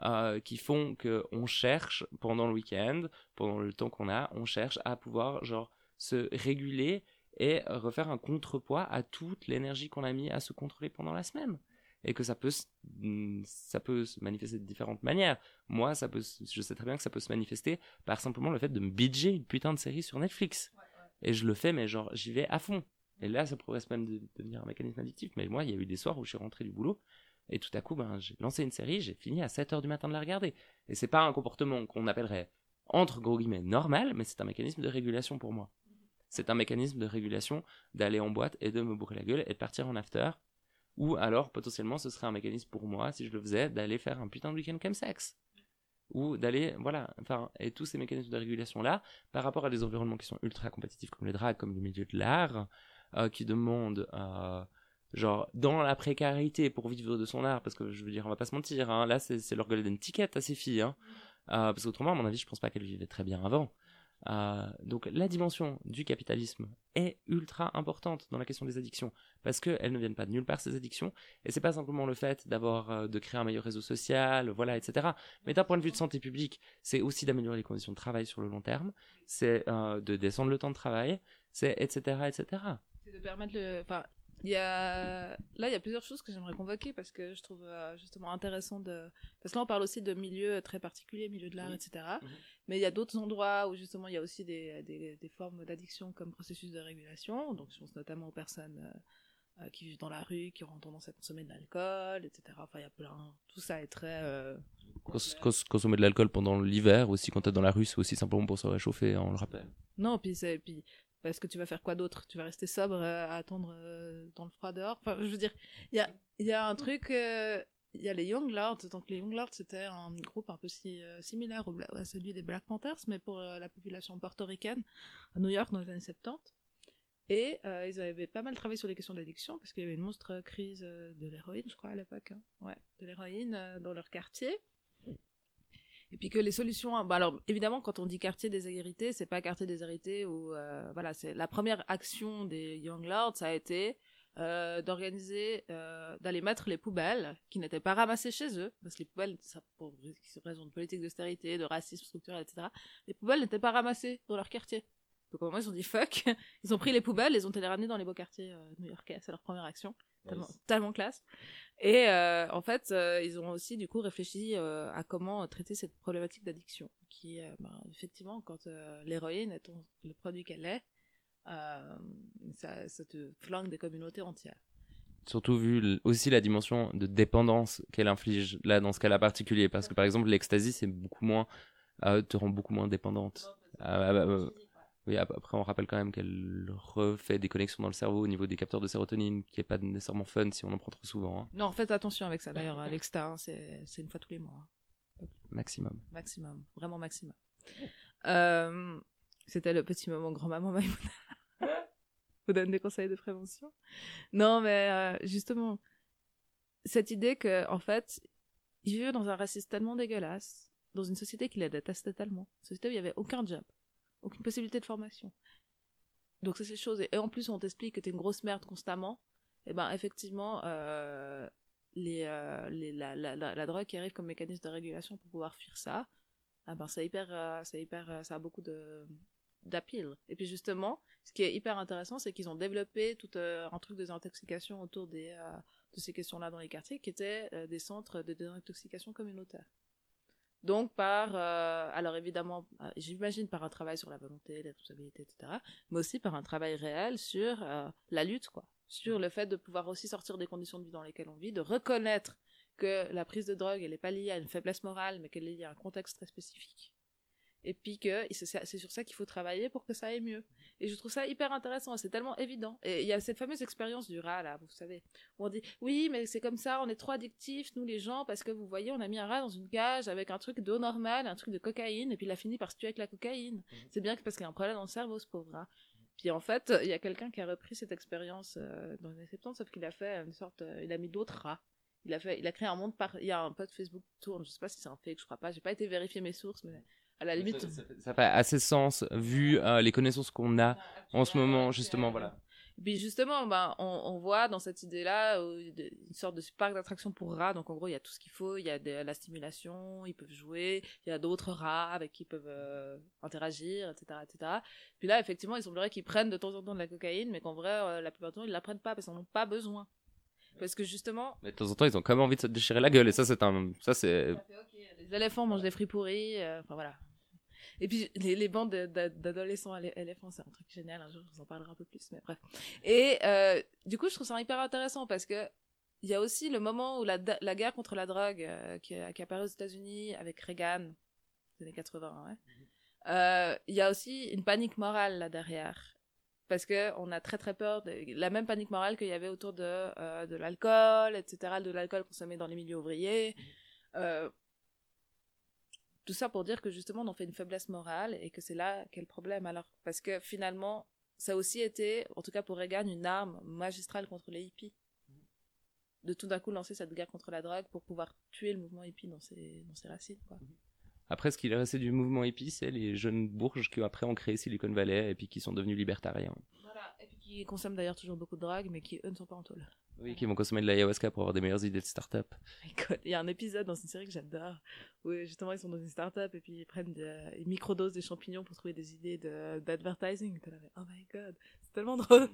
euh, qui font qu'on cherche pendant le week-end, pendant le temps qu'on a, on cherche à pouvoir genre se réguler et refaire un contrepoids à toute l'énergie qu'on a mis à se contrôler pendant la semaine et que ça peut mm, ça peut se manifester de différentes manières. Moi, ça peut je sais très bien que ça peut se manifester par simplement le fait de me bidger une putain de série sur Netflix. Et je le fais, mais genre, j'y vais à fond. Et là, ça pourrait même devenir un mécanisme addictif. Mais moi, il y a eu des soirs où je suis rentré du boulot. Et tout à coup, ben, j'ai lancé une série, j'ai fini à 7 heures du matin de la regarder. Et c'est pas un comportement qu'on appellerait, entre gros guillemets, normal, mais c'est un mécanisme de régulation pour moi. C'est un mécanisme de régulation d'aller en boîte et de me bourrer la gueule et de partir en after. Ou alors, potentiellement, ce serait un mécanisme pour moi, si je le faisais, d'aller faire un putain de week-end comme sexe ou d'aller voilà enfin et tous ces mécanismes de régulation là par rapport à des environnements qui sont ultra compétitifs comme les drags comme le milieu de l'art euh, qui demandent euh, genre dans la précarité pour vivre de son art parce que je veux dire on va pas se mentir hein, là c'est leur golden ticket à ces filles hein, euh, parce qu'autrement à mon avis je pense pas qu'elles vivaient très bien avant euh, donc la dimension du capitalisme est ultra importante dans la question des addictions parce qu'elles ne viennent pas de nulle part ces addictions et c'est pas simplement le fait d'avoir euh, de créer un meilleur réseau social voilà etc mais d'un point de vue de santé publique c'est aussi d'améliorer les conditions de travail sur le long terme c'est euh, de descendre le temps de travail c'est etc etc c'est de permettre le il y a là il y a plusieurs choses que j'aimerais convoquer parce que je trouve justement intéressant de parce que là on parle aussi de milieux très particuliers milieu de l'art etc mais il y a d'autres endroits où justement il y a aussi des, des, des formes d'addiction comme processus de régulation. Donc je pense notamment aux personnes euh, euh, qui vivent dans la rue, qui auront tendance à consommer de l'alcool, etc. Enfin il y a plein. Tout ça est très. Euh, consommer de l'alcool pendant l'hiver aussi quand t'es dans la rue, c'est aussi simplement pour se réchauffer, on le rappelle. Non, puis c'est puis parce que tu vas faire quoi d'autre? Tu vas rester sobre à attendre dans le froid dehors? Enfin, je veux dire, il y a y a un truc il il y a les Young Lords. Donc les Young Lords, c'était un groupe un peu si, euh, similaire à celui des Black Panthers, mais pour euh, la population portoricaine à New York dans les années 70. Et euh, ils avaient pas mal travaillé sur les questions d'addiction, parce qu'il y avait une monstre crise de l'héroïne, je crois, à l'époque. Hein. Ouais, de l'héroïne dans leur quartier. Et puis que les solutions, bah alors évidemment quand on dit quartier déshérité, c'est pas quartier déshérité ou voilà, c'est la première action des Young Lords, ça a été euh, d'organiser, euh, d'aller mettre les poubelles qui n'étaient pas ramassées chez eux, parce que les poubelles, ça, pour raison de politique d'austérité, de racisme structurel, etc., les poubelles n'étaient pas ramassées dans leur quartier. Donc au moment ils ont dit fuck, ils ont pris les poubelles, ils ont été les ramener dans les beaux quartiers euh, new-yorkais, c'est leur première action, tellement, classe. Et en fait, ils ont aussi du coup réfléchi à comment traiter cette problématique d'addiction, qui ben, effectivement, quand l'héroïne est le produit qu'elle est, euh, ça, ça, te flingue des communautés entières. Surtout vu aussi la dimension de dépendance qu'elle inflige là dans ce cas-là particulier, parce que par exemple l'ecstasy c'est beaucoup moins, euh, te rend beaucoup moins dépendante. Ah, bah, bah, oui, après on rappelle quand même qu'elle refait des connexions dans le cerveau au niveau des capteurs de sérotonine, qui est pas nécessairement fun si on en prend trop souvent. Hein. Non, faites attention avec ça d'ailleurs. L'Exta, hein, c'est une fois tous les mois. Hein. Maximum. Maximum, vraiment maximum. Euh, c'était le petit moment grand-maman Maïmouna vous donne des conseils de prévention? Non, mais euh, justement, cette idée que, en fait, il vivait dans un racisme tellement dégueulasse, dans une société qui les détestait tellement, une société où il n'y avait aucun job, aucune possibilité de formation. Donc c'est ces choses. Et, en plus, on t'explique que t'es une grosse merde constamment. Et eh ben effectivement, euh, euh, la, drogue qui arrive comme mécanisme de régulation pour pouvoir fuir ça, ah ben c'est hyper, c'est hyper, ça a beaucoup de. Et puis justement, ce qui est hyper intéressant, c'est qu'ils ont développé tout euh, un truc de désintoxication autour euh, de ces questions-là dans les quartiers, qui étaient euh, des centres de désintoxication communautaire. Donc par, alors évidemment, j'imagine par un travail sur la volonté, la responsabilité, etc., mais aussi par un travail réel sur la lutte, quoi, sur le fait de pouvoir aussi sortir des conditions de vie dans lesquelles on vit, de reconnaître que la prise de drogue, elle n'est pas liée à une faiblesse morale, mais qu'elle est liée à un contexte très spécifique et puis que c'est sur ça qu'il faut travailler pour que ça aille mieux. Et je trouve ça hyper intéressant, c'est tellement évident. Et il y a cette fameuse expérience du rat, là, vous savez, où on dit, oui, mais c'est comme ça, on est trop addictifs, nous les gens, parce que vous voyez, on a mis un rat dans une cage avec un truc d'eau normale, un truc de cocaïne, et puis il a fini par se tuer avec la cocaïne. Mmh. C'est bien que parce qu'il y a un problème dans le cerveau, ce pauvre rat. Puis en fait, il y a quelqu'un qui a repris cette expérience euh, dans les années 70, sauf qu'il a fait une sorte, euh, il a mis d'autres rats. Il a fait, il a créé un monde par, il y a un pote Facebook tourne, je sais pas si c'est un fake, je crois pas, j'ai pas été vérifier mes sources, mais à la limite. Ça, fait assez sens vu euh, les connaissances qu'on a en ce moment, justement, voilà. Et puis justement, ben, on, voit dans cette idée-là une sorte de parc d'attraction pour rats. Donc en gros, il y a tout ce qu'il faut. Il y a de la stimulation, ils peuvent jouer. Il y a d'autres rats avec qui ils peuvent euh, interagir, etc., etc. Puis là, effectivement, il semblerait qu'ils prennent de temps en temps de la cocaïne, mais qu'en vrai, euh, la plupart du temps, ils la prennent pas parce qu'ils n'en ont pas besoin. Parce que justement. Mais de temps en temps, ils ont quand même envie de se déchirer la gueule. Et ça, c'est un. Ça, c'est. Les éléphants mangent des fruits pourris. enfin voilà. Et puis les, bandes d'adolescents éléphants, c'est un truc génial. Un jour, je vous en parlerai un peu plus, mais bref. Et euh, du coup, je trouve ça hyper intéressant parce que il y a aussi le moment où la, guerre contre la drogue euh, qui, qui apparaît aux États-Unis avec Reagan, les années 80, ouais. Euh, il y a aussi une panique morale là derrière parce que on a très très peur de la même panique morale qu'il y avait autour de l'alcool etc de l'alcool consommé dans les milieux ouvriers tout ça pour dire que justement on en fait une faiblesse morale et que c'est là qu'est le problème alors parce que finalement ça a aussi été en tout cas pour Reagan une arme magistrale contre les hippies de tout d'un coup lancer cette guerre contre la drogue pour pouvoir tuer le mouvement hippie dans ses, dans ses racines quoi. Après, ce qu'il est resté du mouvement hippie, c'est les jeunes bourges qui après ont créé Silicon Valley et puis qui sont devenus libertariens. Voilà, et puis qui consomment d'ailleurs toujours beaucoup de drogue, mais qui eux ne sont pas en tôle. Oui, qui vont consommer de l'ayahuasca pour avoir des meilleures idées de start-up. Il y a un épisode dans une série que j'adore où justement ils sont dans une start-up et puis ils prennent des microdoses de champignons pour trouver des idées d'advertising. oh my god, c'est tellement drôle.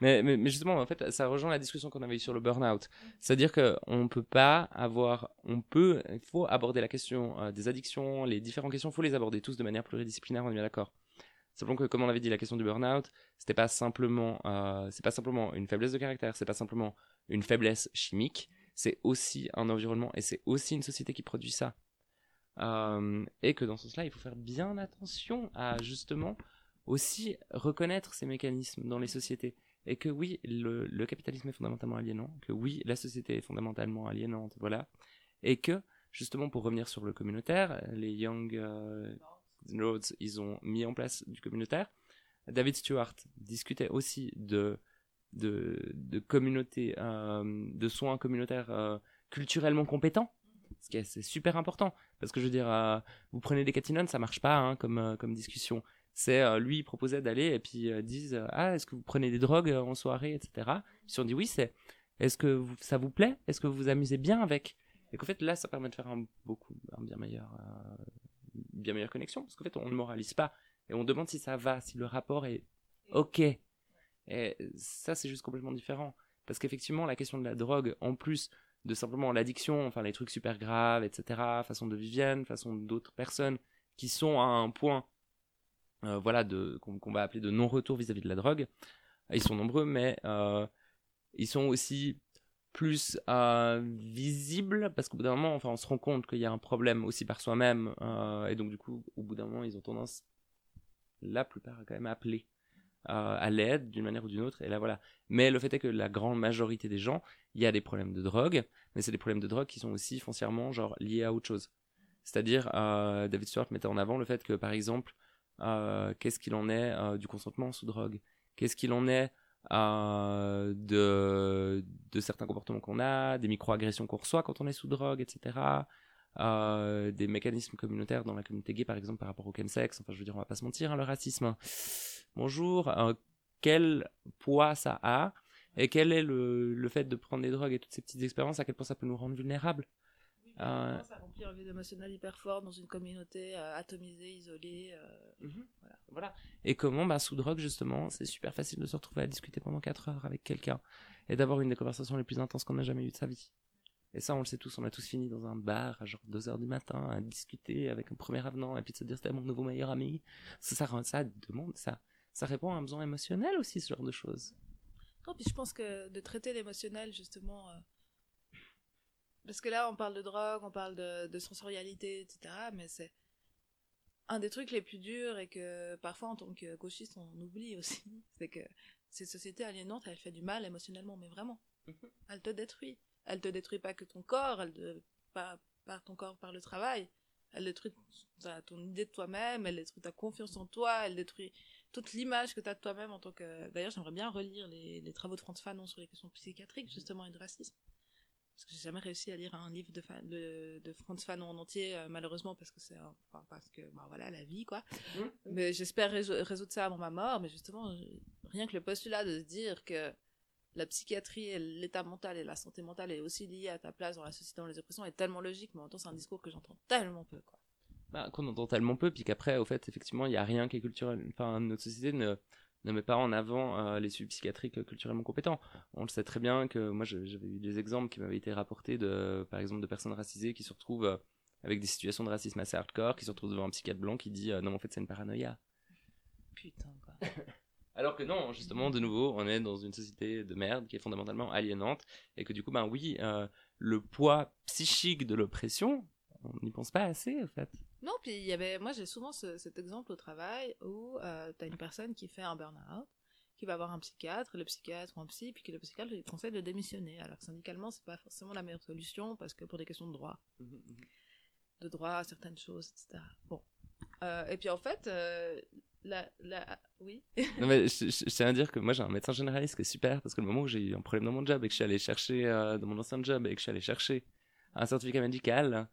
Mais, mais, justement, en fait, ça rejoint la discussion qu'on avait eue sur le burn-out. C'est-à-dire qu'on ne peut pas avoir, on peut, il faut aborder la question euh, des addictions, les différentes questions, il faut les aborder tous de manière pluridisciplinaire, on est bien d'accord. Simplement que, comme on avait dit, la question du burn-out, c'était pas simplement, euh, c'est pas simplement une faiblesse de caractère, c'est pas simplement une faiblesse chimique, c'est aussi un environnement et c'est aussi une société qui produit ça. Euh, et que dans ce sens-là, il faut faire bien attention à justement aussi reconnaître ces mécanismes dans les sociétés et que oui, le, le capitalisme est fondamentalement aliénant, que oui, la société est fondamentalement aliénante, voilà, et que justement pour revenir sur le communautaire, les Young euh, Ils ont mis en place du communautaire. David Stewart discutait aussi de de, communautés, euh, de soins communautaires euh, culturellement compétents, ce qui est super important parce que je veux dire, euh, vous prenez des catinones, ça marche pas hein, comme comme discussion. C'est lui il proposait d'aller et puis disent ah est-ce que vous prenez des drogues en soirée etc. Ils se sont dit oui c'est est-ce que ça vous plaît? Est-ce que vous vous amusez bien avec? Et qu'en fait là ça permet de faire un beaucoup un bien meilleur bien meilleure connexion parce qu'en fait on ne moralise pas et on demande si ça va, si le rapport est ok. Et ça c'est juste complètement différent parce qu'effectivement la question de la drogue en plus de simplement l'addiction, enfin les trucs super graves, etc. Façon de Vivienne, façon d'autres personnes qui sont à un point, euh, voilà, de qu'on qu'on va appeler de non-retour vis-à-vis de la drogue. Ils sont nombreux, mais euh, ils sont aussi plus euh, visibles parce qu'au bout d'un moment, enfin, on se rend compte qu'il y a un problème aussi par soi-même, euh, et donc du coup, au bout d'un moment, ils ont tendance, la plupart, quand même appeler euh, à l'aide d'une manière ou d'une autre. Et là, voilà. Mais le fait est que la grande majorité des gens, il y a des problèmes de drogue, mais c'est des problèmes de drogue qui sont aussi foncièrement genre liés à autre chose. C'est-à-dire, David Stewart mettait en avant le fait que, par exemple, qu'est-ce qu'il en est du consentement sous drogue? Qu'est-ce qu'il en est euh, de, certains comportements qu'on a, des microagressions qu'on reçoit quand on est sous drogue, etc. Euh, des mécanismes communautaires dans la communauté gay, par exemple, par rapport au chemsex. Enfin, je veux dire, on va pas se mentir, hein, le racisme. Bonjour. euh, quel poids ça a et quel est le, le fait de prendre des drogues et toutes ces petites expériences, à quel point ça peut nous rendre vulnérables? Euh, Ça remplit un vide émotionnel hyper fort dans une communauté euh, atomisée, isolée. euh, voilà. voilà. Et comment, bah, sous drogue, justement, c'est super facile de se retrouver à discuter pendant 4 heures avec quelqu'un et d'avoir une des conversations les plus intenses qu'on a jamais eues de sa vie. Et ça, on le sait tous, on a tous fini dans un bar à genre 2 heures du matin à discuter avec un premier avenant et puis de se dire c'était mon nouveau meilleur ami. Ça, ça, demande, ça, ça répond à un besoin émotionnel aussi, ce genre de choses. Non, puis je pense que de traiter l'émotionnel, justement. Parce que là, on parle de drogue, on parle de, de sensorialité, etc. Mais c'est un des trucs les plus durs et que parfois, en tant que gauchiste, on oublie aussi. C'est que cette société aliénante, elle fait du mal émotionnellement, mais vraiment. Elle te détruit. Elle te détruit pas que ton corps, elle te, pas, pas ton corps par le travail. Elle détruit ta- ton idée de toi-même, elle détruit ta confiance en toi, elle détruit toute l'image que tu as de toi-même en tant que. D'ailleurs, j'aimerais bien relire les, les travaux de Franz Fanon sur les questions psychiatriques, justement, et de racisme. Parce que j'ai jamais réussi à lire un livre de, de, de Franz Fanon en entier, euh, malheureusement, parce que c'est. un- Enfin, parce que, bah voilà, la vie, quoi. Mais j'espère résou- résoudre ça avant ma mort, mais justement, rien que le postulat de se dire que la psychiatrie et l'état mental et la santé mentale est aussi liée à ta place dans la société, dans les oppressions, est tellement logique, mais en même temps, c'est un discours que j'entends tellement peu, quoi. bah, qu'on entend tellement peu, puis qu'après, au fait, effectivement, il n'y a rien qui est culturel. Enfin, notre société ne, ne met pas en avant euh, les suivis psychiatriques euh, culturellement compétents. On le sait très bien que moi, j'avais eu des exemples qui m'avaient été rapportés de, par exemple, de personnes racisées qui se retrouvent euh, avec des situations de racisme assez hardcore, qui se retrouvent devant un psychiatre blanc qui dit euh, non, en fait, c'est une paranoïa. Putain, quoi. Alors que non, justement, de nouveau, on est dans une société de merde qui est fondamentalement aliénante, et que du coup, ben oui, le poids psychique de l'oppression, on n'y pense pas assez, en fait. Non, puis il y avait, moi j'ai souvent ce- cet exemple au travail où euh, t'as une personne qui fait un burn-out, qui va voir un psychiatre, le psychiatre ou un psy, puis que le psychiatre lui conseille de démissionner. Alors que syndicalement, c'est pas forcément la meilleure solution parce que pour des questions de droit, de droit à certaines choses, etc. Bon. Euh, et puis en fait, euh, la, la, oui. Non, mais je, je- je tiens à dire que moi j'ai un médecin généraliste qui est super parce que le moment où j'ai eu un problème dans mon job et que je suis allé chercher euh, dans mon ancien job et que je suis allé chercher un certificat médical,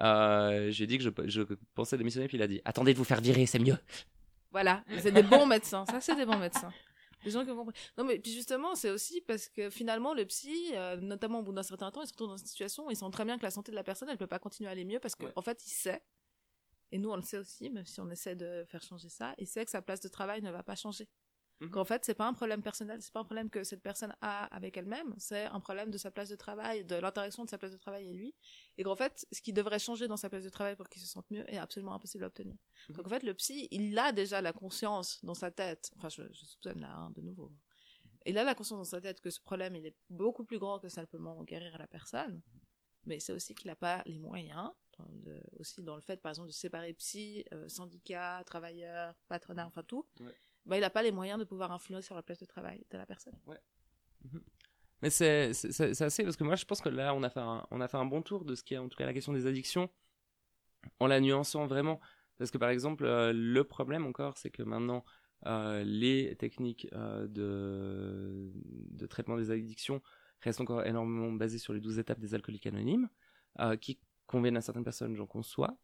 euh, j'ai dit que je, je pensais démissionner puis il a dit attendez de vous faire virer c'est mieux. Voilà, c'est des bons médecins. Ça, c'est des bons médecins. Des gens qui ont compris. Non, mais puis justement, c'est aussi parce que finalement, le psy, euh, notamment au bout d'un certain temps, il se retrouve dans une situation où ils sentent très bien que la santé de la personne, elle peut pas continuer à aller mieux parce qu'en Ouais. en fait, il sait, et nous, on le sait aussi, même si on essaie de faire changer ça, il sait que sa place de travail ne va pas changer. Mhm. Qu'en fait, c'est pas un problème personnel, c'est pas un problème que cette personne a avec elle-même, c'est un problème de sa place de travail, de l'interaction de sa place de travail et lui. Et qu'en fait, ce qui devrait changer dans sa place de travail pour qu'il se sente mieux est absolument impossible à obtenir. Donc en fait, le psy, il a déjà la conscience dans sa tête, enfin je, je soupçonne là, hein, de nouveau. Il a la conscience dans sa tête que ce problème, il est beaucoup plus grand que simplement guérir la personne, mais c'est aussi qu'il n'a pas les moyens, aussi dans le fait, par exemple, de séparer psy, euh, syndicat, travailleurs, patronat, enfin tout, Ouais. Bah, il n'a pas les moyens de pouvoir influer sur la place de travail de la personne. Mais c'est assez parce que moi je pense que là on a fait un, bon tour de ce qui est en tout cas la question des addictions en la nuançant vraiment. Parce que par exemple euh, le problème encore c'est que maintenant euh, les techniques euh, de de traitement des addictions restent encore énormément basées sur les 12 étapes des alcooliques anonymes qui conviennent à certaines personnes j'en conçois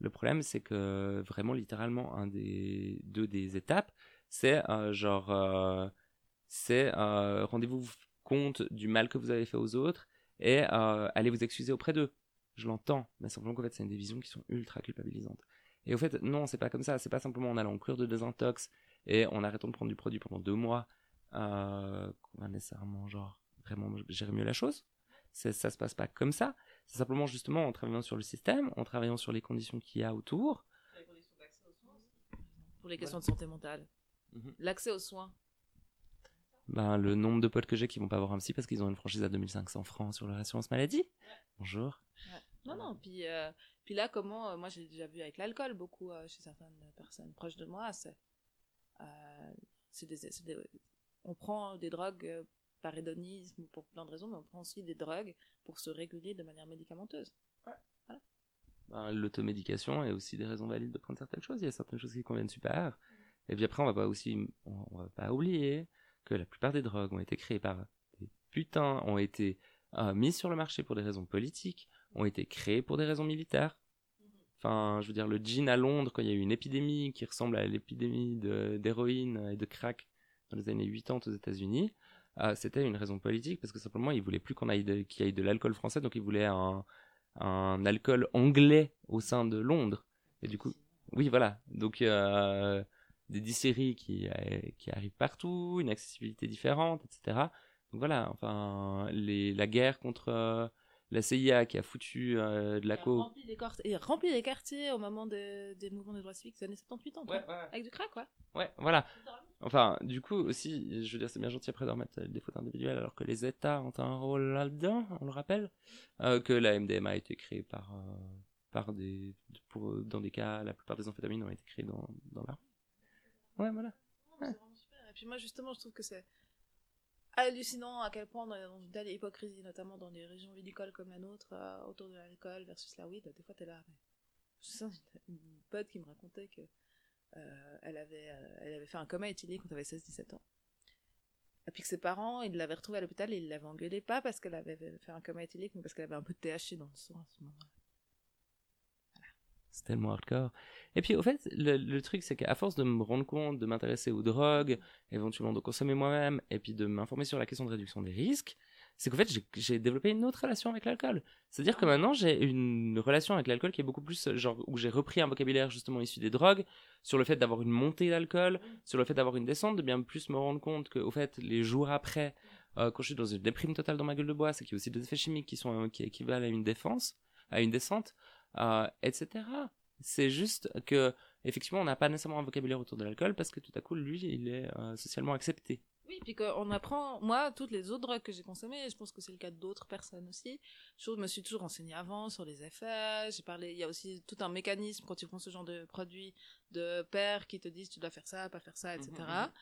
le problème c'est que vraiment littéralement un des deux des étapes c'est euh, genre euh, c'est euh, rendez-vous compte du mal que vous avez fait aux autres et allez vous excuser auprès d'eux. Je l'entends, mais simplement qu'en fait, c'est des visions qui sont ultra culpabilisantes. Et au fait, non, c'est pas comme ça. C'est pas simplement en allant en cure de désintox et en arrêtant de prendre du produit pendant deux mois qu'on va nécessairement, genre, vraiment gérer mieux la chose. Ça se passe pas comme ça. C'est simplement justement en travaillant sur le système, en travaillant sur les conditions qu'il y a autour. Pour les questions de santé mentale. Mhm. L'accès aux soins. Ben, le nombre de potes que j'ai qui vont pas voir un psy parce qu'ils ont une franchise à 2500 francs sur leur assurance maladie. Bonjour. Non, non, puis, euh, puis là, comment, euh, moi j'ai déjà vu avec l'alcool beaucoup euh, chez certaines personnes proches de moi, c'est, euh, c'est des, c'est des- on prend des drogues par hédonisme ou pour plein de raisons, mais on prend aussi des drogues pour se réguler de manière médicamenteuse. Ben, l'automédication est aussi des raisons valides de prendre certaines choses. Il y a certaines choses qui conviennent super. Et puis après, on va pas aussi, on, on va pas oublier que la plupart des drogues ont été créées par des putains, ont été euh, mises sur le marché pour des raisons politiques, ont été créées pour des raisons militaires. Enfin, je veux dire, le gin à Londres, quand il y a eu une épidémie qui ressemble à l'épidémie d'héroïne et de crack dans les années 80 aux États-Unis, euh, c'était une raison politique parce que simplement ils voulaient plus qu'on aille de- qu'il y ait de l'alcool français, donc ils voulaient un, un alcool anglais au sein de Londres. Et du coup, oui, voilà. Donc, euh, des distilleries qui, euh, qui arrivent partout, une accessibilité différente, etc. Donc voilà, enfin, les, la guerre contre euh, la CIA qui a foutu euh, de la coke. rempli a rempli les quartiers au moment de- des mouvements des droits civiques des années 78 ans, avec du crack, quoi. Ouais, voilà. Enfin, du coup, aussi, je veux dire, c'est bien gentil après de remettre des fautes individuelles, alors que les États ont un rôle là-dedans, on le rappelle, euh, que la MDMA a été créée par, euh, par des, pour, dans des cas, la plupart des amphétamines ont été créées dans, dans la Ouais, voilà. C'est. Et puis moi, justement, je trouve que c'est hallucinant à quel point on est dans une telle hypocrisie, notamment dans des régions viticoles comme la nôtre, euh, autour de l'alcool versus la weed. Des fois, t'es là. Mais... Sais, une, pote qui me racontait que euh, elle, avait, euh, elle avait fait un coma éthylique quand elle avait 16-17 ans. Et puis que ses parents, ils l'avaient retrouvée à l'hôpital et ils l'avaient engueulée, pas parce qu'elle avait fait un coma éthylique, mais parce qu'elle avait un peu de THC dans le sang à ce moment-là. C'est tellement hardcore. Et puis, au fait, le, le truc, c'est qu'à force de me rendre compte, de m'intéresser aux drogues, éventuellement de consommer moi-même, et puis de m'informer sur la question de réduction des risques, c'est qu'en fait, j'ai- développé une autre relation avec l'alcool. C'est-à-dire que maintenant, j'ai une relation avec l'alcool qui est beaucoup plus, genre, où j'ai repris un vocabulaire justement issu des drogues, sur le fait d'avoir une montée d'alcool, sur le fait d'avoir une descente, de bien plus me rendre compte que, au fait, les jours après, euh, quand je suis dans une déprime totale dans ma gueule de bois, c'est qu'il y a aussi des effets chimiques qui sont, euh, qui équivalent à une défense, à une descente, euh, etc. C'est juste que, effectivement, on n'a pas nécessairement un vocabulaire autour de l'alcool parce que tout à coup, lui, il est euh, socialement accepté. Oui, puis qu'on apprend, moi, toutes les autres drogues que j'ai consommées, et je pense que c'est le cas d'autres personnes aussi, je me suis toujours renseignée avant sur les effets, j'ai parlé, il y a aussi tout un mécanisme quand tu prends ce genre de produits de pères qui te disent tu dois faire ça, pas faire ça, etc. Mhm,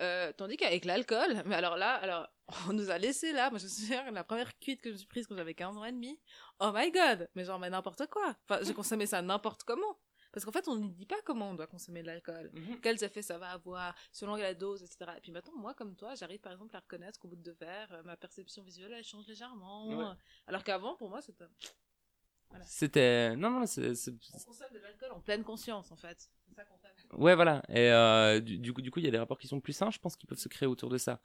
Euh, tandis qu'avec l'alcool, mais alors là, alors, on nous a laissé là, moi je me souviens, la première cuite que je me suis prise quand j'avais 15 ans et demi, oh my god, mais genre, mais n'importe quoi. Enfin, j'ai consommé ça n'importe comment. Parce qu'en fait, on ne dit pas comment on doit consommer de l'alcool quels effets ça va avoir, selon la dose, etc. Et puis maintenant, moi, comme toi, j'arrive par exemple à reconnaître qu'au bout de deux verres, euh, ma perception visuelle, elle change légèrement. Ouais. Alors qu'avant, pour moi, c'était... C'était. Non, non, c'est. c'est- On consomme de l'alcool en pleine conscience, en fait. C'est ça qu'on fait. Ouais, voilà. Et euh, du, du coup, du coup, il y a des rapports qui sont plus sains, je pense, qui peuvent se créer autour de ça.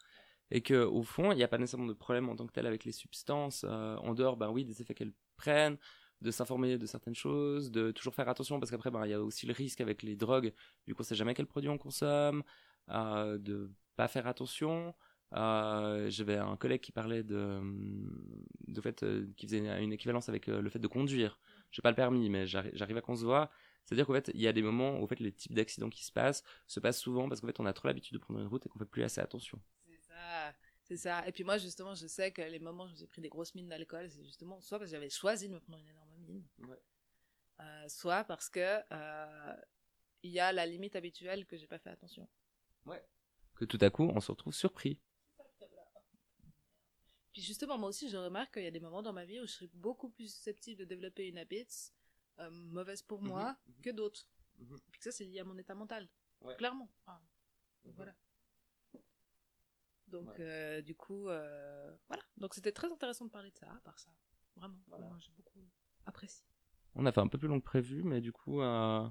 Et que au fond, il n'y a pas nécessairement de problème en tant que tel avec les substances, euh, en dehors, ben oui, des effets qu'elles prennent, de s'informer de certaines choses, de toujours faire attention, parce qu'après, ben, il y a aussi le risque avec les drogues, du coup, on sait jamais quel produit on consomme, euh, de pas faire attention. Euh, J'avais un collègue qui parlait de, de fait, euh, qui faisait une, équivalence avec euh, le fait de conduire. J'ai pas le permis, mais j'arri- j'arrive à concevoir. C'est-à-dire qu'en fait, il y a des moments où en fait, les types d'accidents qui se passent se passent souvent parce qu'en fait, on a trop l'habitude de prendre une route et qu'on fait plus assez attention. C'est ça. Et puis moi, justement, je sais que les moments où j'ai pris des grosses mines d'alcool, c'est justement soit parce que j'avais choisi de me prendre une énorme mine, Ouais. euh, soit parce que euh, il y a la limite habituelle que j'ai pas fait attention. Que tout à coup, on se retrouve surpris. Puis justement, moi aussi, je remarque qu'il y a des moments dans ma vie où je serais beaucoup plus susceptible de développer une habit euh, mauvaise pour moi Mhm, mhm. que d'autres. Mhm. Et puis que ça, c'est lié à mon état mental. Ouais. Clairement. Ah, Mhm. Voilà. Donc, Ouais. euh, du coup, euh, voilà. Donc, c'était très intéressant de parler de ça, à part ça. Vraiment. Voilà. Moi, j'ai beaucoup apprécié. On a fait un peu plus long que prévu, mais du coup, euh,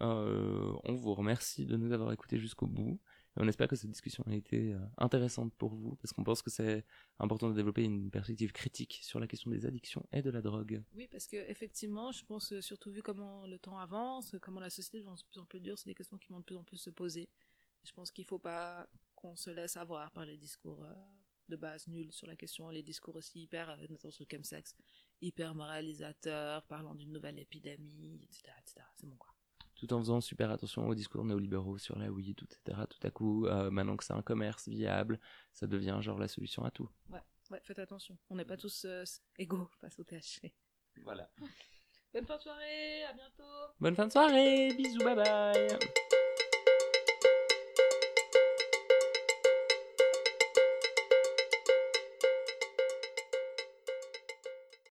euh, on vous remercie de nous avoir écoutés jusqu'au bout. Et on espère que cette discussion a été intéressante pour vous, parce qu'on pense que c'est important de développer une perspective critique sur la question des addictions et de la drogue. Oui, parce que effectivement, je pense, surtout vu comment le temps avance, comment la société devient de plus en plus dure, c'est des questions qui vont de plus en plus se poser. Je pense qu'il faut pas qu'on se laisse avoir par les discours euh, de base nuls sur la question, les discours aussi hyper, euh, notamment sur le chemsex, hyper moralisateurs, parlant d'une nouvelle épidémie, etc. etc. C'est bon quoi. Tout en faisant super attention aux discours néolibéraux sur la weed, etc. Tout à coup, euh, maintenant que c'est un commerce viable, ça devient genre la solution à tout. Ouais, faites attention. On n'est pas tous euh, égaux face au THC. Voilà. Bonne fin de soirée, à bientôt Bonne fin de soirée, bisous, bye bye